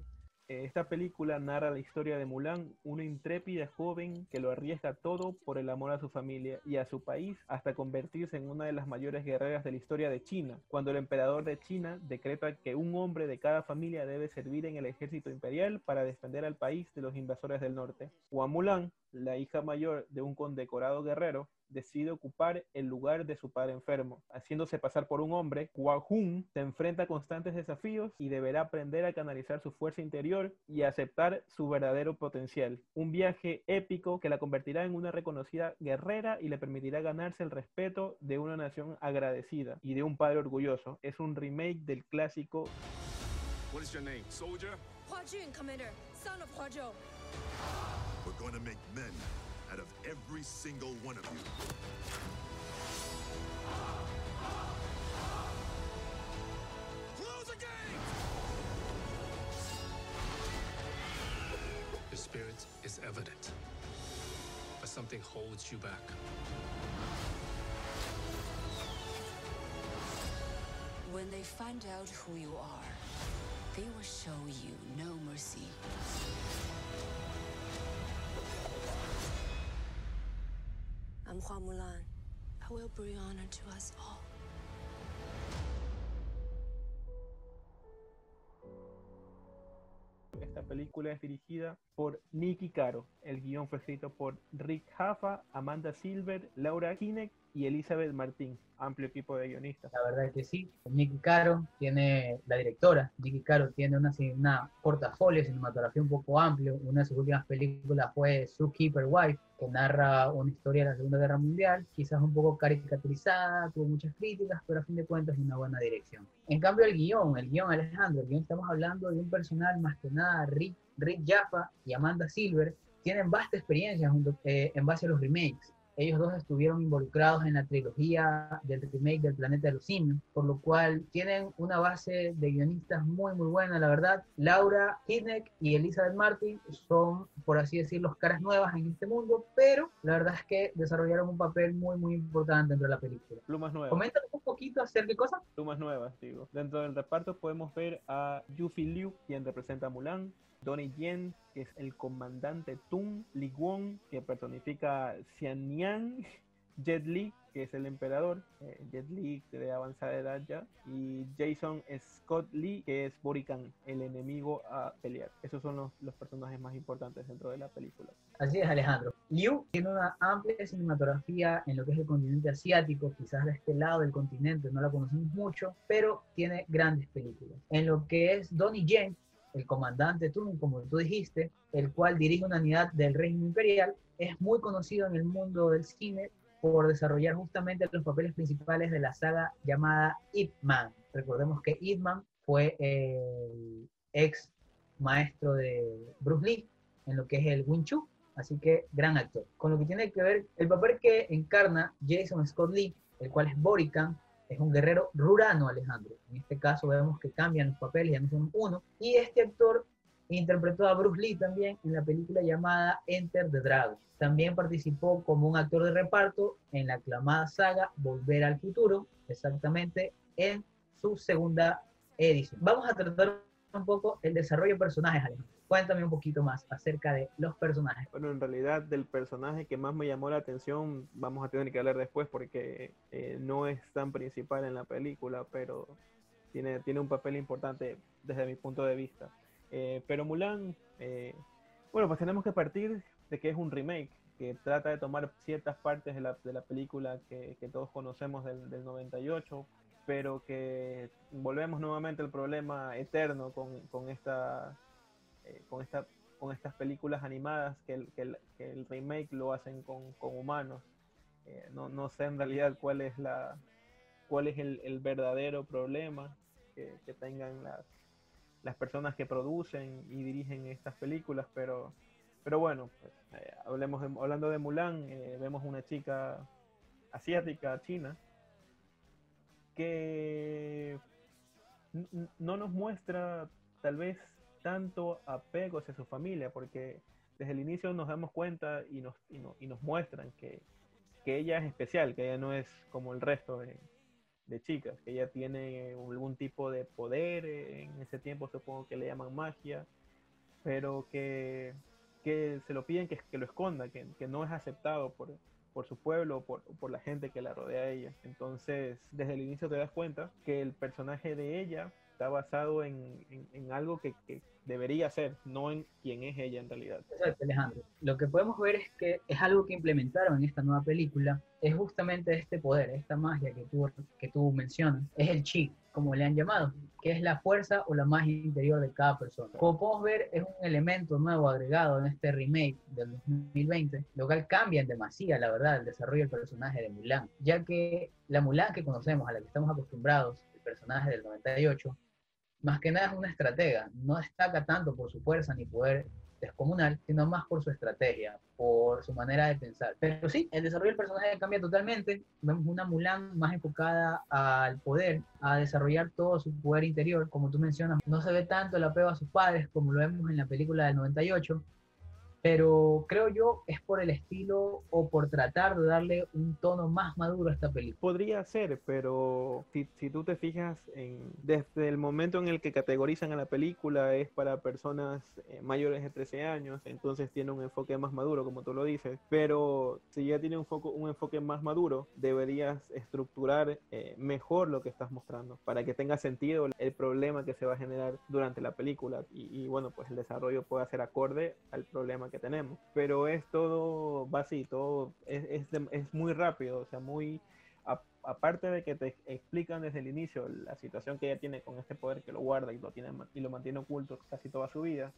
Eh, Esta película narra la historia de Mulan, una intrépida joven que lo arriesga todo por el amor a su familia y a su país hasta convertirse en una de las mayores guerreras de la historia de China, cuando el emperador de China decreta que un hombre de cada familia debe servir en el ejército imperial para defender al país de los invasores del norte. Hua Mulan, la hija mayor de un condecorado guerrero, decide ocupar el lugar de su padre enfermo. Haciéndose pasar por un hombre, Hua Hun se enfrenta a constantes desafíos y deberá aprender a canalizar su fuerza interior y a aceptar su verdadero potencial. Un viaje épico que la convertirá en una reconocida guerrera y le permitirá ganarse el respeto de una nación agradecida y de un padre orgulloso. Es un remake del clásico What is your name? Soldier? Hua Jun, Commander, son of Hua Zhou. We're going to make men out of every single one of you. Close the gate! Your spirit is evident, but something holds you back. When they find out who you are, they will show you no mercy. Mulan. I will bring honor to us all. Esta película es dirigida por Nicky Caro. El guion fue escrito por Rick Jaffa, Amanda Silver, Laura Kinect y Elizabeth Martín. Amplio equipo de guionistas. La verdad es que sí. Nicky Caro tiene, la directora, Nicky Caro tiene una, una portafolio cinematografía un poco amplio. Una de sus últimas películas fue Zookeeper Wife, que narra una historia de la Segunda Guerra Mundial, quizás un poco caricaturizada, tuvo muchas críticas, pero a fin de cuentas es una buena dirección. En cambio el guion, el guion Alejandro, el guion estamos hablando de un personal más que nada, Rick, Rick Jaffa y Amanda Silver, tienen vasta experiencia junto, eh, en base a los remakes. Ellos dos estuvieron involucrados en la trilogía del remake del Planeta de los Simios, por lo cual tienen una base de guionistas muy, muy buena, la verdad. Laura Hinek y Elizabeth Martin son, por así decirlo, caras nuevas en este mundo, pero la verdad es que desarrollaron un papel muy, muy importante dentro de la película. Plumas nuevas. Coméntanos un poquito acerca de cosas. Plumas nuevas, digo. Dentro del reparto podemos ver a Yufi Liu, quien representa a Mulan. Donnie Yen, que es el comandante Tung, Li Guang, que personifica Xian Niang, Jet Li, que es el emperador, eh, Jet Li de avanzada edad ya, y Jason Scott Lee, que es Borican, el enemigo a pelear. Esos son los, los personajes más importantes dentro de la película. Así es, Alejandro. Liu tiene una amplia cinematografía en lo que es el continente asiático, quizás de este lado del continente no la conocemos mucho, pero tiene grandes películas. En lo que es Donnie Yen, el comandante Tung, como tú dijiste, el cual dirige una unidad del régimen imperial, es muy conocido en el mundo del cine por desarrollar justamente los papeles principales de la saga llamada Ip Man. Recordemos que Ip Man fue el ex maestro de Bruce Lee en lo que es el Wing Chun, así que gran actor. Con lo que tiene que ver el papel que encarna Jason Scott Lee, el cual es Borican, es un guerrero rurano, Alejandro. En este caso vemos que cambian los papeles, ya no son uno. Y este actor interpretó a Bruce Lee también en la película llamada Enter the Dragon. También participó como un actor de reparto en la aclamada saga Volver al Futuro, exactamente en su segunda edición. Vamos a tratar un poco el desarrollo de personajes, Alejandro. Cuéntame un poquito más acerca de los personajes. Bueno, en realidad del personaje que más me llamó la atención, vamos a tener que hablar después porque eh, no es tan principal en la película, pero tiene, tiene un papel importante desde mi punto de vista. Eh, pero Mulan, eh, bueno, pues tenemos que partir de que es un remake, que trata de tomar ciertas partes de la, de la película que, que todos conocemos del, del 98, pero que volvemos nuevamente al problema eterno con, con esta eh, con, esta, con estas películas animadas que el, que el, remake lo hacen con, con humanos. Eh, no, no, sé en realidad cuál es, la, cuál es el, el verdadero problema que, que tengan las, las, personas que producen y dirigen estas películas, pero, pero bueno, pues, eh, hablemos hablando de Mulan, vemos una chica asiática, china, que no nos muestra tal vez tanto apego hacia su familia, porque desde el inicio nos damos cuenta y nos, y, no, y nos muestran que, que, ella es especial, que ella no es como el resto de, chicas, que ella tiene algún tipo de poder, en ese tiempo supongo que le llaman magia, pero que, que se lo piden que, que lo esconda, que, que, no es aceptado por, por su pueblo, por, por la gente que la rodea a ella. Entonces, desde el inicio te das cuenta que el personaje de ella está basado en, en, algo que, debería ser, no en quién es ella en realidad. Exacto, Alejandro. Lo que podemos ver es que es algo que implementaron en esta nueva película, es justamente este poder, esta magia que tú, que tú mencionas, es el chi, como le han llamado, que es la fuerza o la magia interior de cada persona. Como podemos ver, es un elemento nuevo agregado en este remake del 2020, lo cual cambia en demasía, la verdad, el desarrollo del personaje de Mulan, ya que la Mulan que conocemos, a la que estamos acostumbrados, el personaje del 98, más que nada es una estratega, no destaca tanto por su fuerza ni poder descomunal, sino más por su estrategia, por su manera de pensar. Pero sí, el desarrollo del personaje cambia totalmente. Vemos una Mulan más enfocada al poder, a desarrollar todo su poder interior. Como tú mencionas, no se ve tanto el apego a sus padres como lo vemos en la película del 98, pero creo yo es por el estilo o por tratar de darle un tono más maduro a esta película. Podría ser, pero si, si, tú te fijas, en, desde el momento en el que categorizan a la película es para personas eh, mayores de 13 años, entonces tiene un enfoque más maduro, como tú lo dices, pero si ya tiene un, foco, un enfoque más maduro, deberías estructurar eh, mejor lo que estás mostrando para que tenga sentido el problema que se va a generar durante la película y, y bueno, pues el desarrollo pueda ser acorde al problema que tenemos. Pero es todo, va así, todo es, es, de, es muy rápido, o sea, muy, a, aparte de que te explican desde el inicio la situación que ella tiene con este poder que lo guarda y lo, tiene, y lo mantiene oculto casi toda su vida,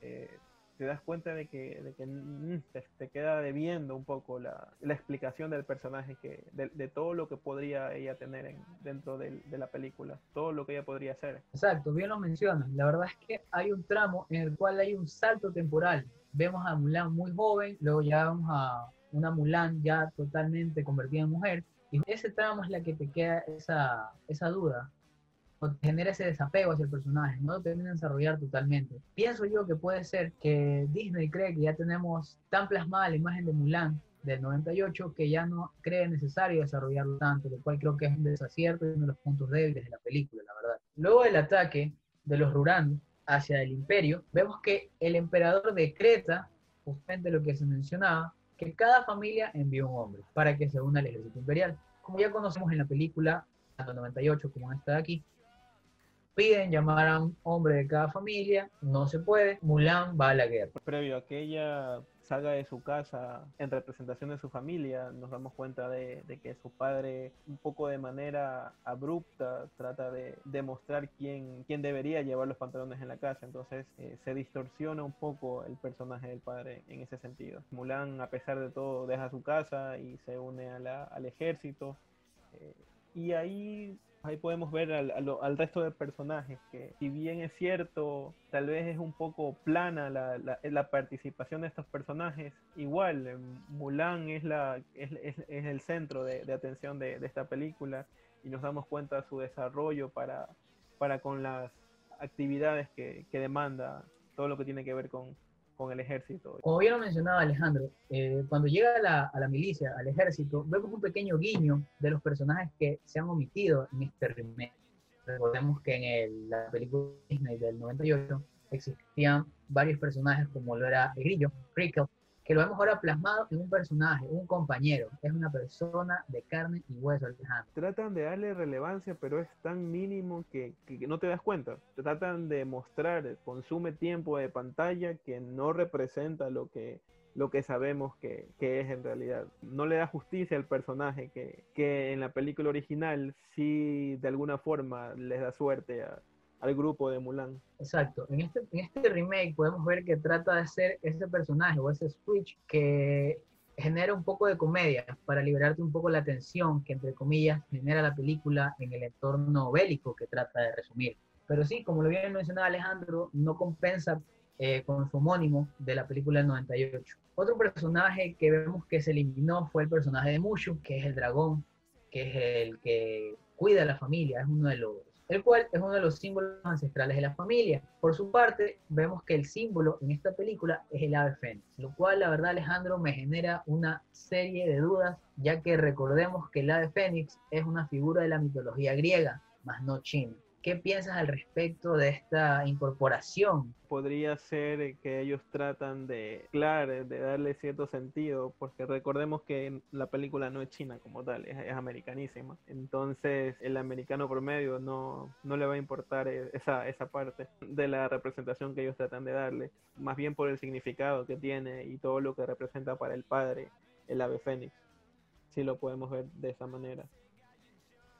eh, te das cuenta de que, de que mm, te, queda debiendo un poco la, explicación del personaje, que, de, todo lo que podría ella tener en, dentro de, la película, todo lo que ella podría hacer. Exacto, bien lo mencionas. La verdad es que hay un tramo en el cual hay un salto temporal. Vemos a Mulan muy joven, luego ya vamos a una Mulan ya totalmente convertida en mujer, y ese tramo es la que te queda esa, esa duda, o te genera ese desapego hacia el personaje, no lo termina de desarrollar totalmente. Pienso yo que puede ser que Disney cree que ya tenemos tan plasmada la imagen de Mulan del 98 que ya no cree necesario desarrollarlo tanto, lo cual creo que es un desacierto y uno de los puntos débiles de la película, la verdad. Luego del ataque de los Ruran hacia el imperio, vemos que el emperador decreta, justamente lo que se mencionaba, que cada familia envía un hombre para que se una al ejército imperial. Como ya conocemos en la película, tanto 98 como en esta de aquí, piden llamar a un hombre de cada familia, no se puede, Mulan va a la guerra. Previo a que ella salga de su casa en representación de su familia, nos damos cuenta de, de, que su padre, un poco de manera abrupta, trata de demostrar quién, quién debería llevar los pantalones en la casa. Entonces eh, se distorsiona un poco el personaje del padre en ese sentido. Mulan, a pesar de todo, deja su casa y se une a la, al ejército. Eh, y ahí ahí podemos ver al, resto de personajes que si bien es cierto tal vez es un poco plana la, la, la participación de estos personajes igual eh, Mulan es la es, es, es el centro de, de atención de, de, esta película y nos damos cuenta de su desarrollo para para con las actividades que, que demanda todo lo que tiene que ver con, con el ejército. Como bien lo mencionaba Alejandro, eh, cuando llega a la, milicia, al ejército, vemos un pequeño guiño de los personajes que se han omitido en este remake. Recordemos que en el, la película Disney del 98 existían varios personajes como lo era el grillo, Crickle, que lo vemos ahora plasmado en un personaje, un compañero, es una persona de carne y hueso, Alejandro. Tratan de darle relevancia, pero es tan mínimo que, que no te das cuenta. Tratan de mostrar, consume tiempo de pantalla que no representa lo que, lo que sabemos que, que es en realidad. No le da justicia al personaje que, que en la película original sí de alguna forma les da suerte a, al grupo de Mulan. Exacto. En este, en este remake podemos ver que trata de ser ese personaje o ese switch que genera un poco de comedia para liberarte un poco la tensión que, entre comillas, genera la película en el entorno bélico que trata de resumir. Pero sí, como lo bien mencionaba Alejandro, no compensa eh, con su homónimo de la película del 98. Otro personaje que vemos que se eliminó fue el personaje de Mushu, que es el dragón, que es el que cuida a la familia, es uno de los el cual es uno de los símbolos ancestrales de la familia. Por su parte, vemos que el símbolo en esta película es el ave fénix, lo cual la verdad Alejandro me genera una serie de dudas, ya que recordemos que el ave fénix es una figura de la mitología griega, más no china. ¿Qué piensas al respecto de esta incorporación? Podría ser que ellos tratan de, claro, de darle cierto sentido, porque recordemos que la película no es china como tal, es, es americanísima. Entonces, el americano promedio no, no le va a importar e, esa, esa parte de la representación que ellos tratan de darle, más bien por el significado que tiene y todo lo que representa para el padre el ave fénix. Si lo podemos ver de esa manera.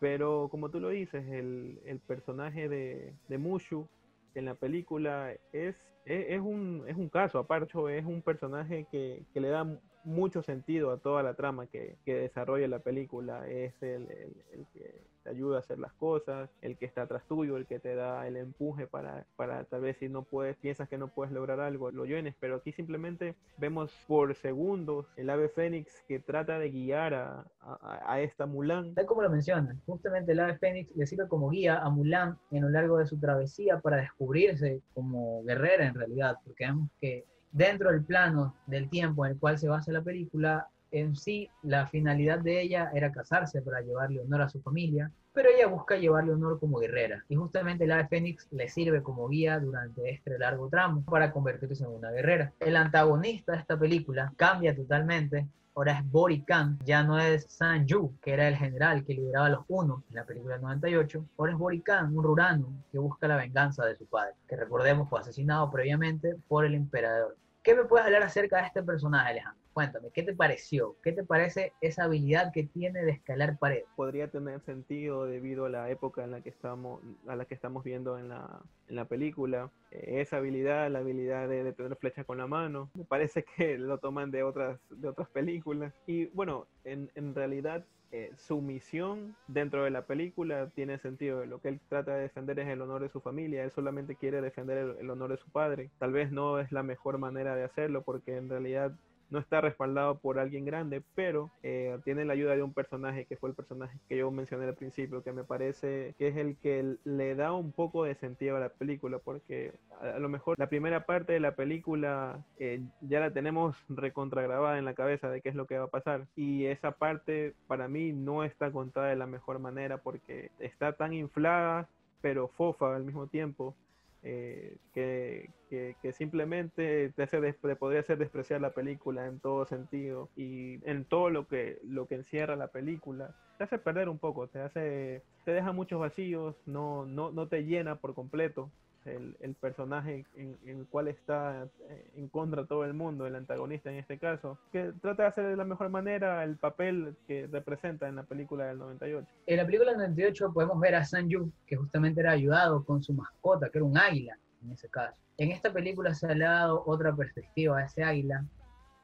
Pero como tú lo dices, el, el personaje de, de, Mushu en la película es, es, es, un, es un caso aparte, es un personaje que, que, le da mucho sentido a toda la trama que, que desarrolla la película. Es el, el, el que ayuda a hacer las cosas, el que está atrás tuyo, el que te da el empuje para, para tal vez si no puedes, piensas que no puedes lograr algo, lo llenes, pero aquí simplemente vemos por segundos el ave fénix que trata de guiar a, a, a esta Mulan. Tal como lo mencionas, justamente el ave fénix le sirve como guía a Mulan en lo largo de su travesía para descubrirse como guerrera en realidad, porque vemos que dentro del plano del tiempo en el cual se basa la película, en sí la finalidad de ella era casarse para llevarle honor a su familia, pero ella busca llevarle honor como guerrera. Y justamente el ave fénix le sirve como guía durante este largo tramo para convertirse en una guerrera. El antagonista de esta película cambia totalmente. Ahora es Bori Khan, ya no es San Yu, que era el general que lideraba a los unos en la película del 98. Ahora es Bori Khan, un rurano que busca la venganza de su padre, que recordemos fue asesinado previamente por el emperador. ¿Qué me puedes hablar acerca de este personaje, Alejandro? Cuéntame, ¿qué te pareció? ¿Qué te parece esa habilidad que tiene de escalar paredes? Podría tener sentido debido a la época en la que estamos, a la que estamos viendo en la, en la película. Eh, esa habilidad, la habilidad de, de, tener flechas con la mano, me parece que lo toman de otras, de otras películas. Y bueno, en, en realidad eh, su misión dentro de la película tiene sentido. Lo que él trata de defender es el honor de su familia. Él solamente quiere defender el, el honor de su padre. Tal vez no es la mejor manera de hacerlo porque en realidad no está respaldado por alguien grande, pero eh, tiene la ayuda de un personaje que fue el personaje que yo mencioné al principio, que me parece que es el que le da un poco de sentido a la película, porque a, lo mejor la primera parte de la película eh, ya la tenemos recontragrabada en la cabeza de qué es lo que va a pasar, y esa parte para mí no está contada de la mejor manera porque está tan inflada, pero fofa al mismo tiempo. Eh, que, que, que, simplemente te, hace podría hacer despreciar la película en todo sentido y en todo lo que, lo que encierra la película. Te hace perder un poco, te hace, te deja muchos vacíos, no, no, no te llena por completo. El, personaje en, en, el cual está en contra todo el mundo, el antagonista en este caso, que trata de hacer de la mejor manera el papel que representa en la película del 98. En la película del 98 podemos ver a San Yu, que justamente era ayudado con su mascota, que era un águila en ese caso. En esta película se ha dado otra perspectiva a ese águila,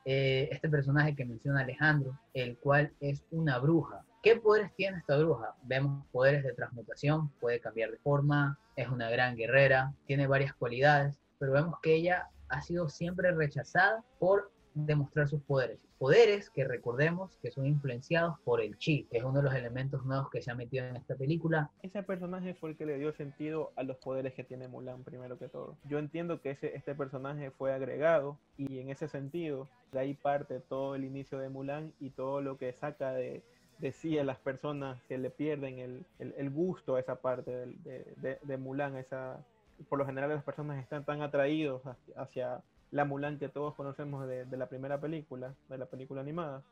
eh, este personaje que menciona Alejandro, el cual es una bruja. ¿Qué poderes tiene esta bruja? Vemos poderes de transmutación, puede cambiar de forma, es una gran guerrera, tiene varias cualidades, pero vemos que ella ha sido siempre rechazada por demostrar sus poderes. Poderes que recordemos que son influenciados por el chi, que es uno de los elementos nuevos que se ha metido en esta película. Ese personaje fue el que le dio sentido a los poderes que tiene Mulan, primero que todo. Yo entiendo que ese, este personaje fue agregado y en ese sentido, de ahí parte todo el inicio de Mulan y todo lo que saca de, de sí a las personas que le pierden el, el, el gusto a esa parte de, de, de Mulan, esa, por lo general las personas están tan atraídos hacia la Mulan que todos conocemos de, de la primera película, de la película animada.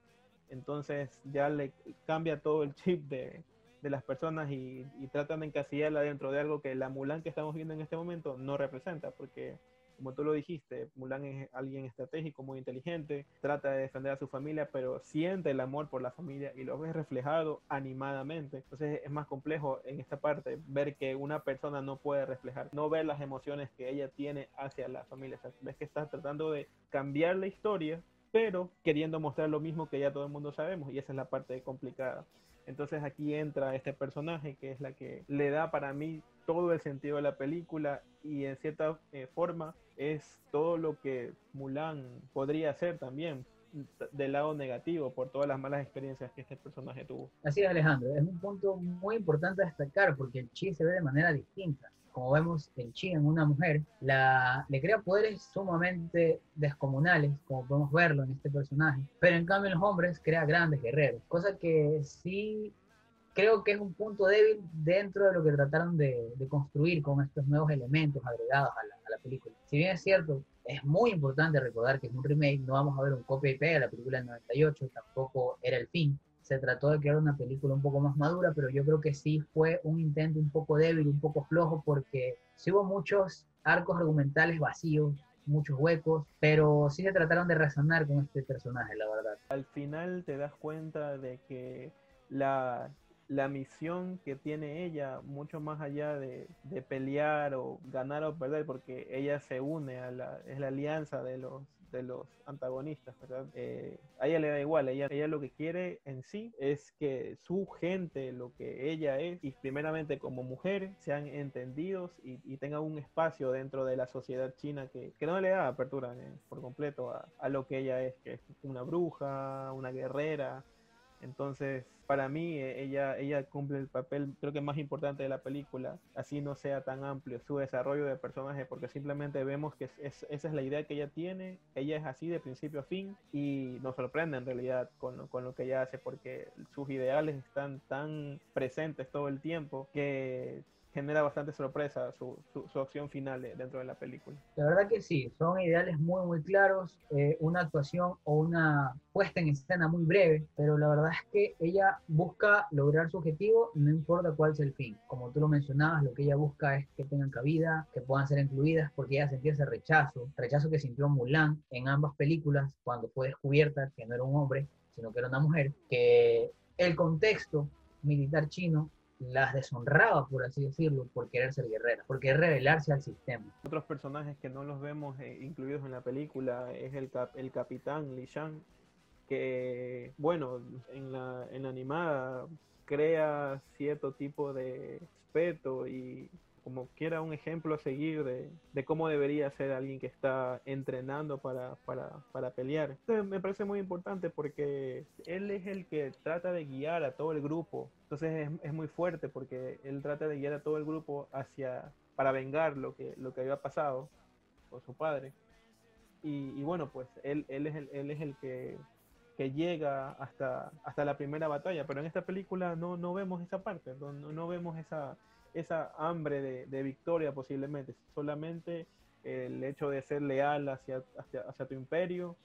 Entonces ya le cambia todo el chip de, de las personas y, y tratan de encasillarla dentro de algo que la Mulan que estamos viendo en este momento no representa, porque como tú lo dijiste, Mulan es alguien estratégico, muy inteligente, trata de defender a su familia, pero siente el amor por la familia y lo ves reflejado animadamente. Entonces es más complejo en esta parte ver que una persona no puede reflejar, no ver las emociones que ella tiene hacia la familia. O sea, ves que está tratando de cambiar la historia, pero queriendo mostrar lo mismo que ya todo el mundo sabemos y esa es la parte complicada. Entonces aquí entra este personaje que es la que le da para mí todo el sentido de la película y en cierta eh, forma es todo lo que Mulan podría ser también del lado negativo por todas las malas experiencias que este personaje tuvo. Así es, Alejandro, es un punto muy importante destacar porque el chi se ve de manera distinta. Como vemos, el chi en una mujer la, le crea poderes sumamente descomunales, como podemos verlo en este personaje, pero en cambio en los hombres crea grandes guerreros, cosa que sí creo que es un punto débil dentro de lo que trataron de, construir con estos nuevos elementos agregados a la, a la, película. Si bien es cierto, es muy importante recordar que es un remake, no vamos a ver un copia y pega de la película del 98, tampoco era el fin. Se trató de crear una película un poco más madura, pero yo creo que sí fue un intento un poco débil, un poco flojo, porque sí hubo muchos arcos argumentales vacíos, muchos huecos, pero sí se trataron de razonar con este personaje, la verdad. Al final te das cuenta de que la, la misión que tiene ella, mucho más allá de, de, pelear o ganar o perder, porque ella se une a la, es la alianza de los, de los antagonistas, ¿verdad? Eh, a ella le da igual, ella, ella lo que quiere en sí es que su gente, lo que ella es, y primeramente como mujer, sean entendidos y, y tengan un espacio dentro de la sociedad china que, que no le da apertura eh, por completo a, a lo que ella es, que es una bruja, una guerrera, entonces, para mí, eh, ella, ella cumple el papel, creo que más importante de la película, así no sea tan amplio su desarrollo de personaje, porque simplemente vemos que es, esa es la idea que ella tiene, ella es así de principio a fin y nos sorprende en realidad con, con lo que ella hace, porque sus ideales están tan presentes todo el tiempo que genera bastante sorpresa su, su, su, opción final dentro de la película. La verdad que sí, son ideales muy, muy claros, eh, una actuación o una puesta en escena muy breve, pero la verdad es que ella busca lograr su objetivo, no importa cuál sea el fin. Como tú lo mencionabas, lo que ella busca es que tengan cabida, que puedan ser incluidas, porque ella sentía ese rechazo, rechazo que sintió Mulan en ambas películas cuando fue descubierta que no era un hombre, sino que era una mujer, que el contexto militar chino las deshonraba, por así decirlo, por querer ser guerrera, por querer rebelarse al sistema. Otros personajes que no los vemos eh, incluidos en la película es el, cap el capitán Li Shang, que, bueno, en la, en la animada crea cierto tipo de respeto y como quiera un ejemplo a seguir de, de, cómo debería ser alguien que está entrenando para, para, para pelear. Entonces me parece muy importante porque él es el que trata de guiar a todo el grupo. Entonces es, es muy fuerte porque él trata de guiar a todo el grupo hacia para vengar lo que, lo que había pasado con su padre. Y, y bueno, pues él, él, es el, él es el que que llega hasta, hasta la primera batalla, pero en esta película no, no vemos esa parte, no, no vemos esa, esa hambre de, de, victoria posiblemente, solamente el hecho de ser leal hacia, hacia, hacia tu imperio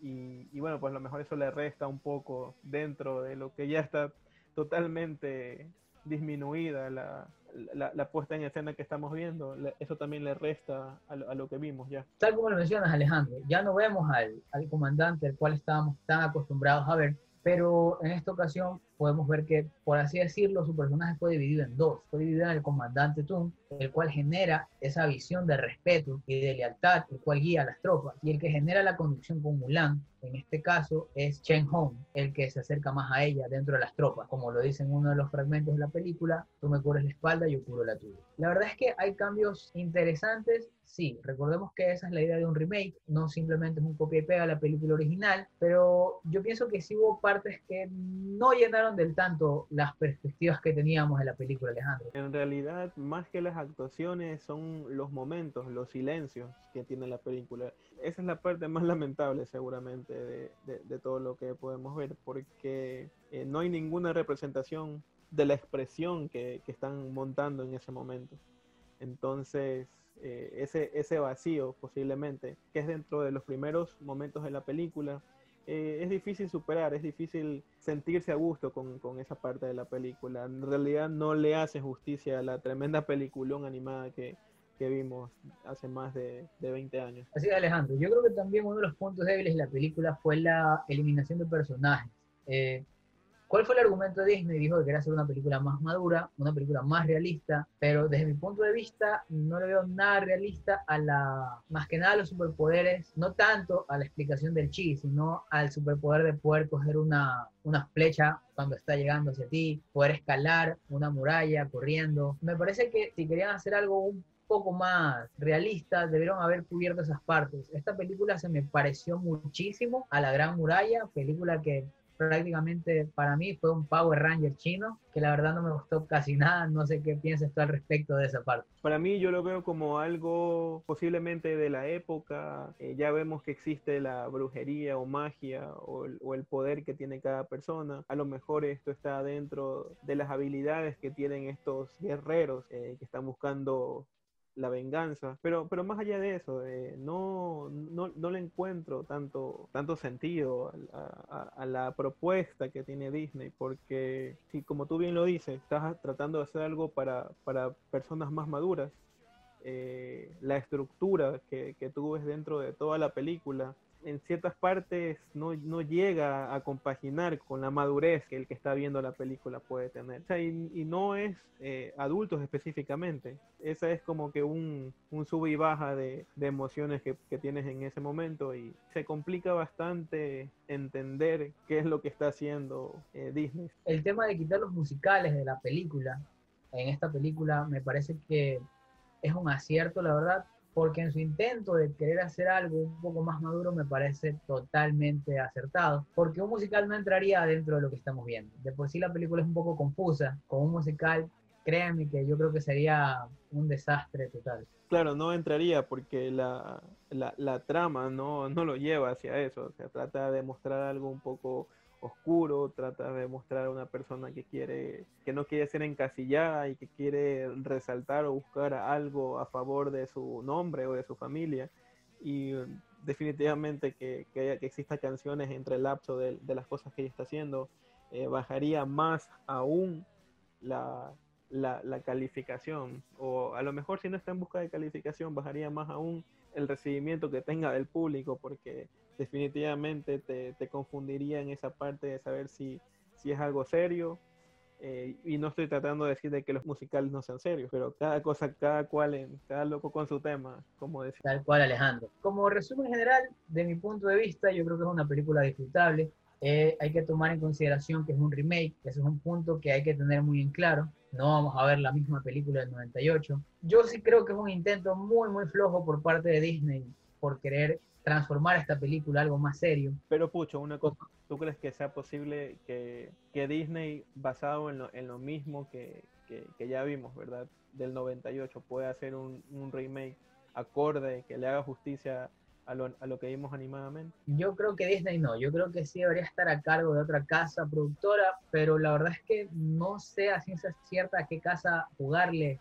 y, y, bueno, pues a lo mejor eso le resta un poco dentro de lo que ya está totalmente disminuida la, la, puesta en escena que estamos viendo, eso también le resta a lo, a lo, que vimos ya. Tal como lo mencionas Alejandro, ya no vemos al, al comandante al cual estábamos tan acostumbrados a ver, pero en esta ocasión podemos ver que, por así decirlo, su personaje fue dividido en dos. Fue dividido en el comandante Toon, el cual genera esa visión de respeto y de lealtad, el cual guía a las tropas, y el que genera la conducción con Mulan, en este caso es Chen Hong, el que se acerca más a ella dentro de las tropas. Como lo dice en uno de los fragmentos de la película, tú me cubres la espalda, yo cubro la tuya. La verdad es que hay cambios interesantes, sí, recordemos que esa es la idea de un remake, no simplemente es un copia y pega de la película original, pero yo pienso que sí hubo partes que no llenaron del tanto las perspectivas que teníamos de la película, Alejandro. En realidad, más que las actuaciones, son los momentos, los silencios que tiene la película. Esa es la parte más lamentable seguramente de, de, de todo lo que podemos ver, porque eh, no hay ninguna representación de la expresión que, que, están montando en ese momento. Entonces, eh, ese, ese vacío posiblemente, que es dentro de los primeros momentos de la película, eh, es difícil superar, es difícil sentirse a gusto con, con, esa parte de la película. En realidad no le hace justicia a la tremenda peliculón animada que, que vimos hace más de, de, 20 años. Así es, Alejandro. Yo creo que también uno de los puntos débiles de la película fue la eliminación de personajes. Eh, ¿Cuál fue el argumento de Disney? Dijo que quería hacer una película más madura, una película más realista, pero desde mi punto de vista no le veo nada realista a la, más que nada a los superpoderes, no tanto a la explicación del chi, sino al superpoder de poder coger una, una flecha cuando está llegando hacia ti, poder escalar una muralla corriendo. Me parece que si querían hacer algo un poco más realista, debieron haber cubierto esas partes. Esta película se me pareció muchísimo a La Gran Muralla, película que prácticamente para mí fue un Power Ranger chino, que la verdad no me gustó casi nada, no sé qué piensas tú al respecto de esa parte. Para mí yo lo veo como algo posiblemente de la época, eh, ya vemos que existe la brujería o magia o el, poder que tiene cada persona, a lo mejor esto está dentro de las habilidades que tienen estos guerreros eh, que están buscando la venganza. Pero, pero más allá de eso, eh, no, no, no, le encuentro tanto, tanto sentido a, a, a, la propuesta que tiene Disney, porque si como tú bien lo dices, estás tratando de hacer algo para, para personas más maduras, eh, la estructura que, que tú ves dentro de toda la película en ciertas partes no, no, llega a compaginar con la madurez que el que está viendo la película puede tener. O sea, y, no es eh, adultos específicamente. Esa es como que un, un sube y baja de, de emociones que, que, tienes en ese momento y se complica bastante entender qué es lo que está haciendo eh, Disney. El tema de quitar los musicales de la película, en esta película, me parece que es un acierto, la verdad, porque en su intento de querer hacer algo un poco más maduro me parece totalmente acertado, porque un musical no entraría dentro de lo que estamos viendo. De por sí la película es un poco confusa, con un musical, créanme que yo creo que sería un desastre total. Claro, no entraría porque la, la, trama no, no lo lleva hacia eso, se trata de mostrar algo un poco oscuro, trata de mostrar a una persona que quiere, que no quiere ser encasillada y que quiere resaltar o buscar algo a favor de su nombre o de su familia. Y definitivamente que, que, que exista canciones entre el lapso de, de, las cosas que ella está haciendo, eh, bajaría más aún la, la, la, calificación. O a lo mejor si no está en busca de calificación, bajaría más aún el recibimiento que tenga del público, porque definitivamente te, te, confundiría en esa parte de saber si, si es algo serio. Eh, y no estoy tratando de decir de que los musicales no sean serios, pero cada cosa, cada cual, en, cada loco con su tema, como decía. Tal cual, Alejandro. Como resumen general, de mi punto de vista, yo creo que es una película disfrutable. Eh, hay que tomar en consideración que es un remake, ese es un punto que hay que tener muy en claro. No vamos a ver la misma película del 98. Yo sí creo que es un intento muy, muy flojo por parte de Disney por querer transformar esta película algo más serio. Pero Pucho, una cosa, ¿tú crees que sea posible que, que Disney, basado en lo, en lo mismo que, que, que, ya vimos, ¿verdad? Del 98, pueda hacer un, un, remake acorde, que le haga justicia a lo, a lo que vimos animadamente? Yo creo que Disney no, yo creo que sí debería estar a cargo de otra casa productora, pero la verdad es que no sé a ciencia cierta a qué casa jugarle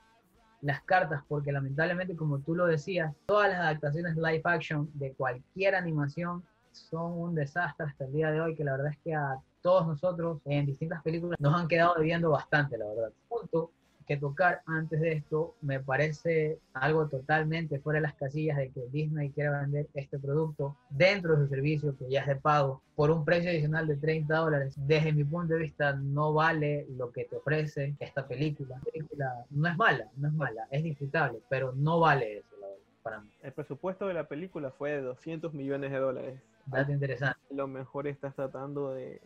las cartas, porque lamentablemente, como tú lo decías, todas las adaptaciones live action de cualquier animación son un desastre hasta el día de hoy, que la verdad es que a todos nosotros en distintas películas nos han quedado debiendo bastante, la verdad. Punto que tocar antes de esto me parece algo totalmente fuera de las casillas de que Disney quiera vender este producto dentro de su servicio que ya es de pago por un precio adicional de 30 dólares. Desde mi punto de vista no vale lo que te ofrece esta película. La película no es mala, no es mala, es disfrutable, pero no vale eso para mí. El presupuesto de la película fue de 200 millones de dólares. Dato interesante. Lo mejor estás tratando de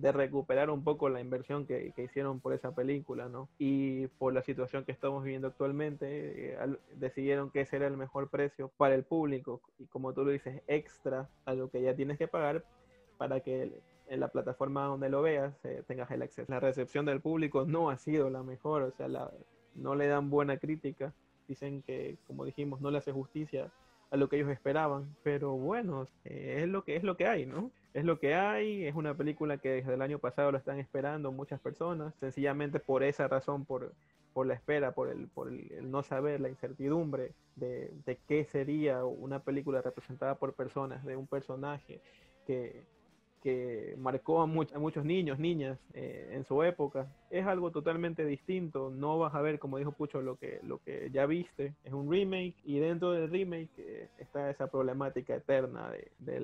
de recuperar un poco la inversión que, que, hicieron por esa película, ¿no? Y por la situación que estamos viviendo actualmente, eh, decidieron que ese el mejor precio para el público y como tú lo dices, extra a lo que ya tienes que pagar para que en la plataforma donde lo veas eh, tengas el acceso. La recepción del público no ha sido la mejor, o sea, no le dan buena crítica, dicen que, como dijimos, no le hace justicia a lo que ellos esperaban, pero bueno, eh, es lo que es lo que hay, ¿no? Es lo que hay, es una película que desde el año pasado lo están esperando muchas personas, sencillamente por esa razón, por, por la espera, por el, por el, el no saber, la incertidumbre de, de qué sería una película representada por personas, de un personaje que, que marcó a, much- a muchos niños, niñas eh, en su época. Es algo totalmente distinto, no vas a ver, como dijo Pucho, lo que, lo que ya viste, es un remake y dentro del remake eh, está esa problemática eterna de, de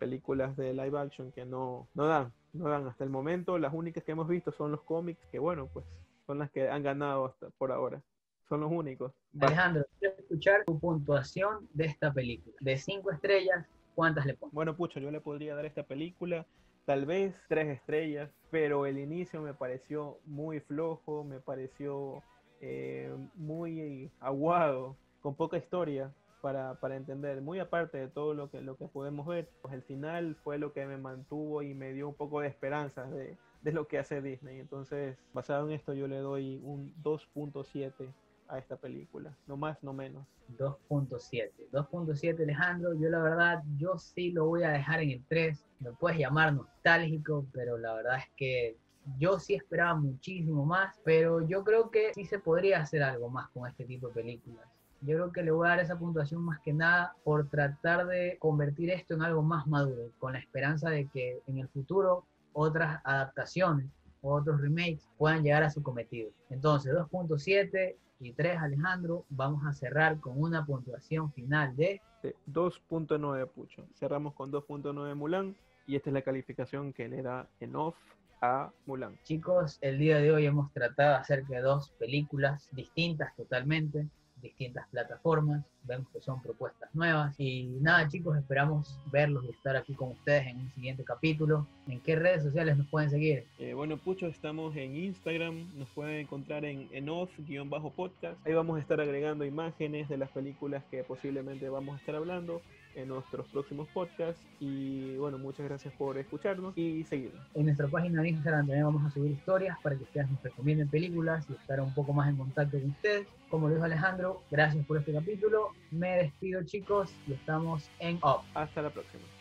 películas de live action que no, no dan, no dan hasta el momento. Las únicas que hemos visto son los cómics, que bueno, pues son las que han ganado hasta por ahora. Son los únicos. Alejandro, quiero escuchar tu puntuación de esta película. De cinco estrellas, ¿cuántas le pones? Bueno, Pucho, yo le podría dar a esta película tal vez tres estrellas, pero el inicio me pareció muy flojo, me pareció eh, muy aguado, con poca historia para, para entender, muy aparte de todo lo que, lo que podemos ver. Pues el final fue lo que me mantuvo y me dio un poco de esperanza de, de lo que hace Disney. Entonces, basado en esto, yo le doy un 2.7 a esta película, no más, no menos. 2.7. 2.7 Alejandro, yo la verdad, yo sí lo voy a dejar en el 3. Me puedes llamar nostálgico, pero la verdad es que yo sí esperaba muchísimo más, pero yo creo que sí se podría hacer algo más con este tipo de películas. Yo creo que le voy a dar esa puntuación más que nada por tratar de convertir esto en algo más maduro, con la esperanza de que en el futuro otras adaptaciones o otros remakes puedan llegar a su cometido. Entonces, 2.7 y 3, Alejandro, vamos a cerrar con una puntuación final de de 2.9 Pucho. Cerramos con 2.9 Mulan y esta es la calificación que le da en off a Mulan. Chicos, el día de hoy hemos tratado acerca de dos películas distintas totalmente, distintas plataformas, vemos que son propuestas nuevas y nada chicos, esperamos verlos y estar aquí con ustedes en un siguiente capítulo. ¿En qué redes sociales nos pueden seguir? Eh, bueno, Pucho, estamos en Instagram, nos pueden encontrar en, en off-podcast. Ahí vamos a estar agregando imágenes de las películas que posiblemente vamos a estar hablando en nuestros próximos podcasts. Y bueno, muchas gracias por escucharnos y seguirnos. En nuestra página de Instagram también vamos a subir historias para que ustedes nos recomienden películas y estar un poco más en contacto con ustedes. Como dijo Alejandro, gracias por este capítulo. Me despido chicos y estamos en Up. Hasta la próxima.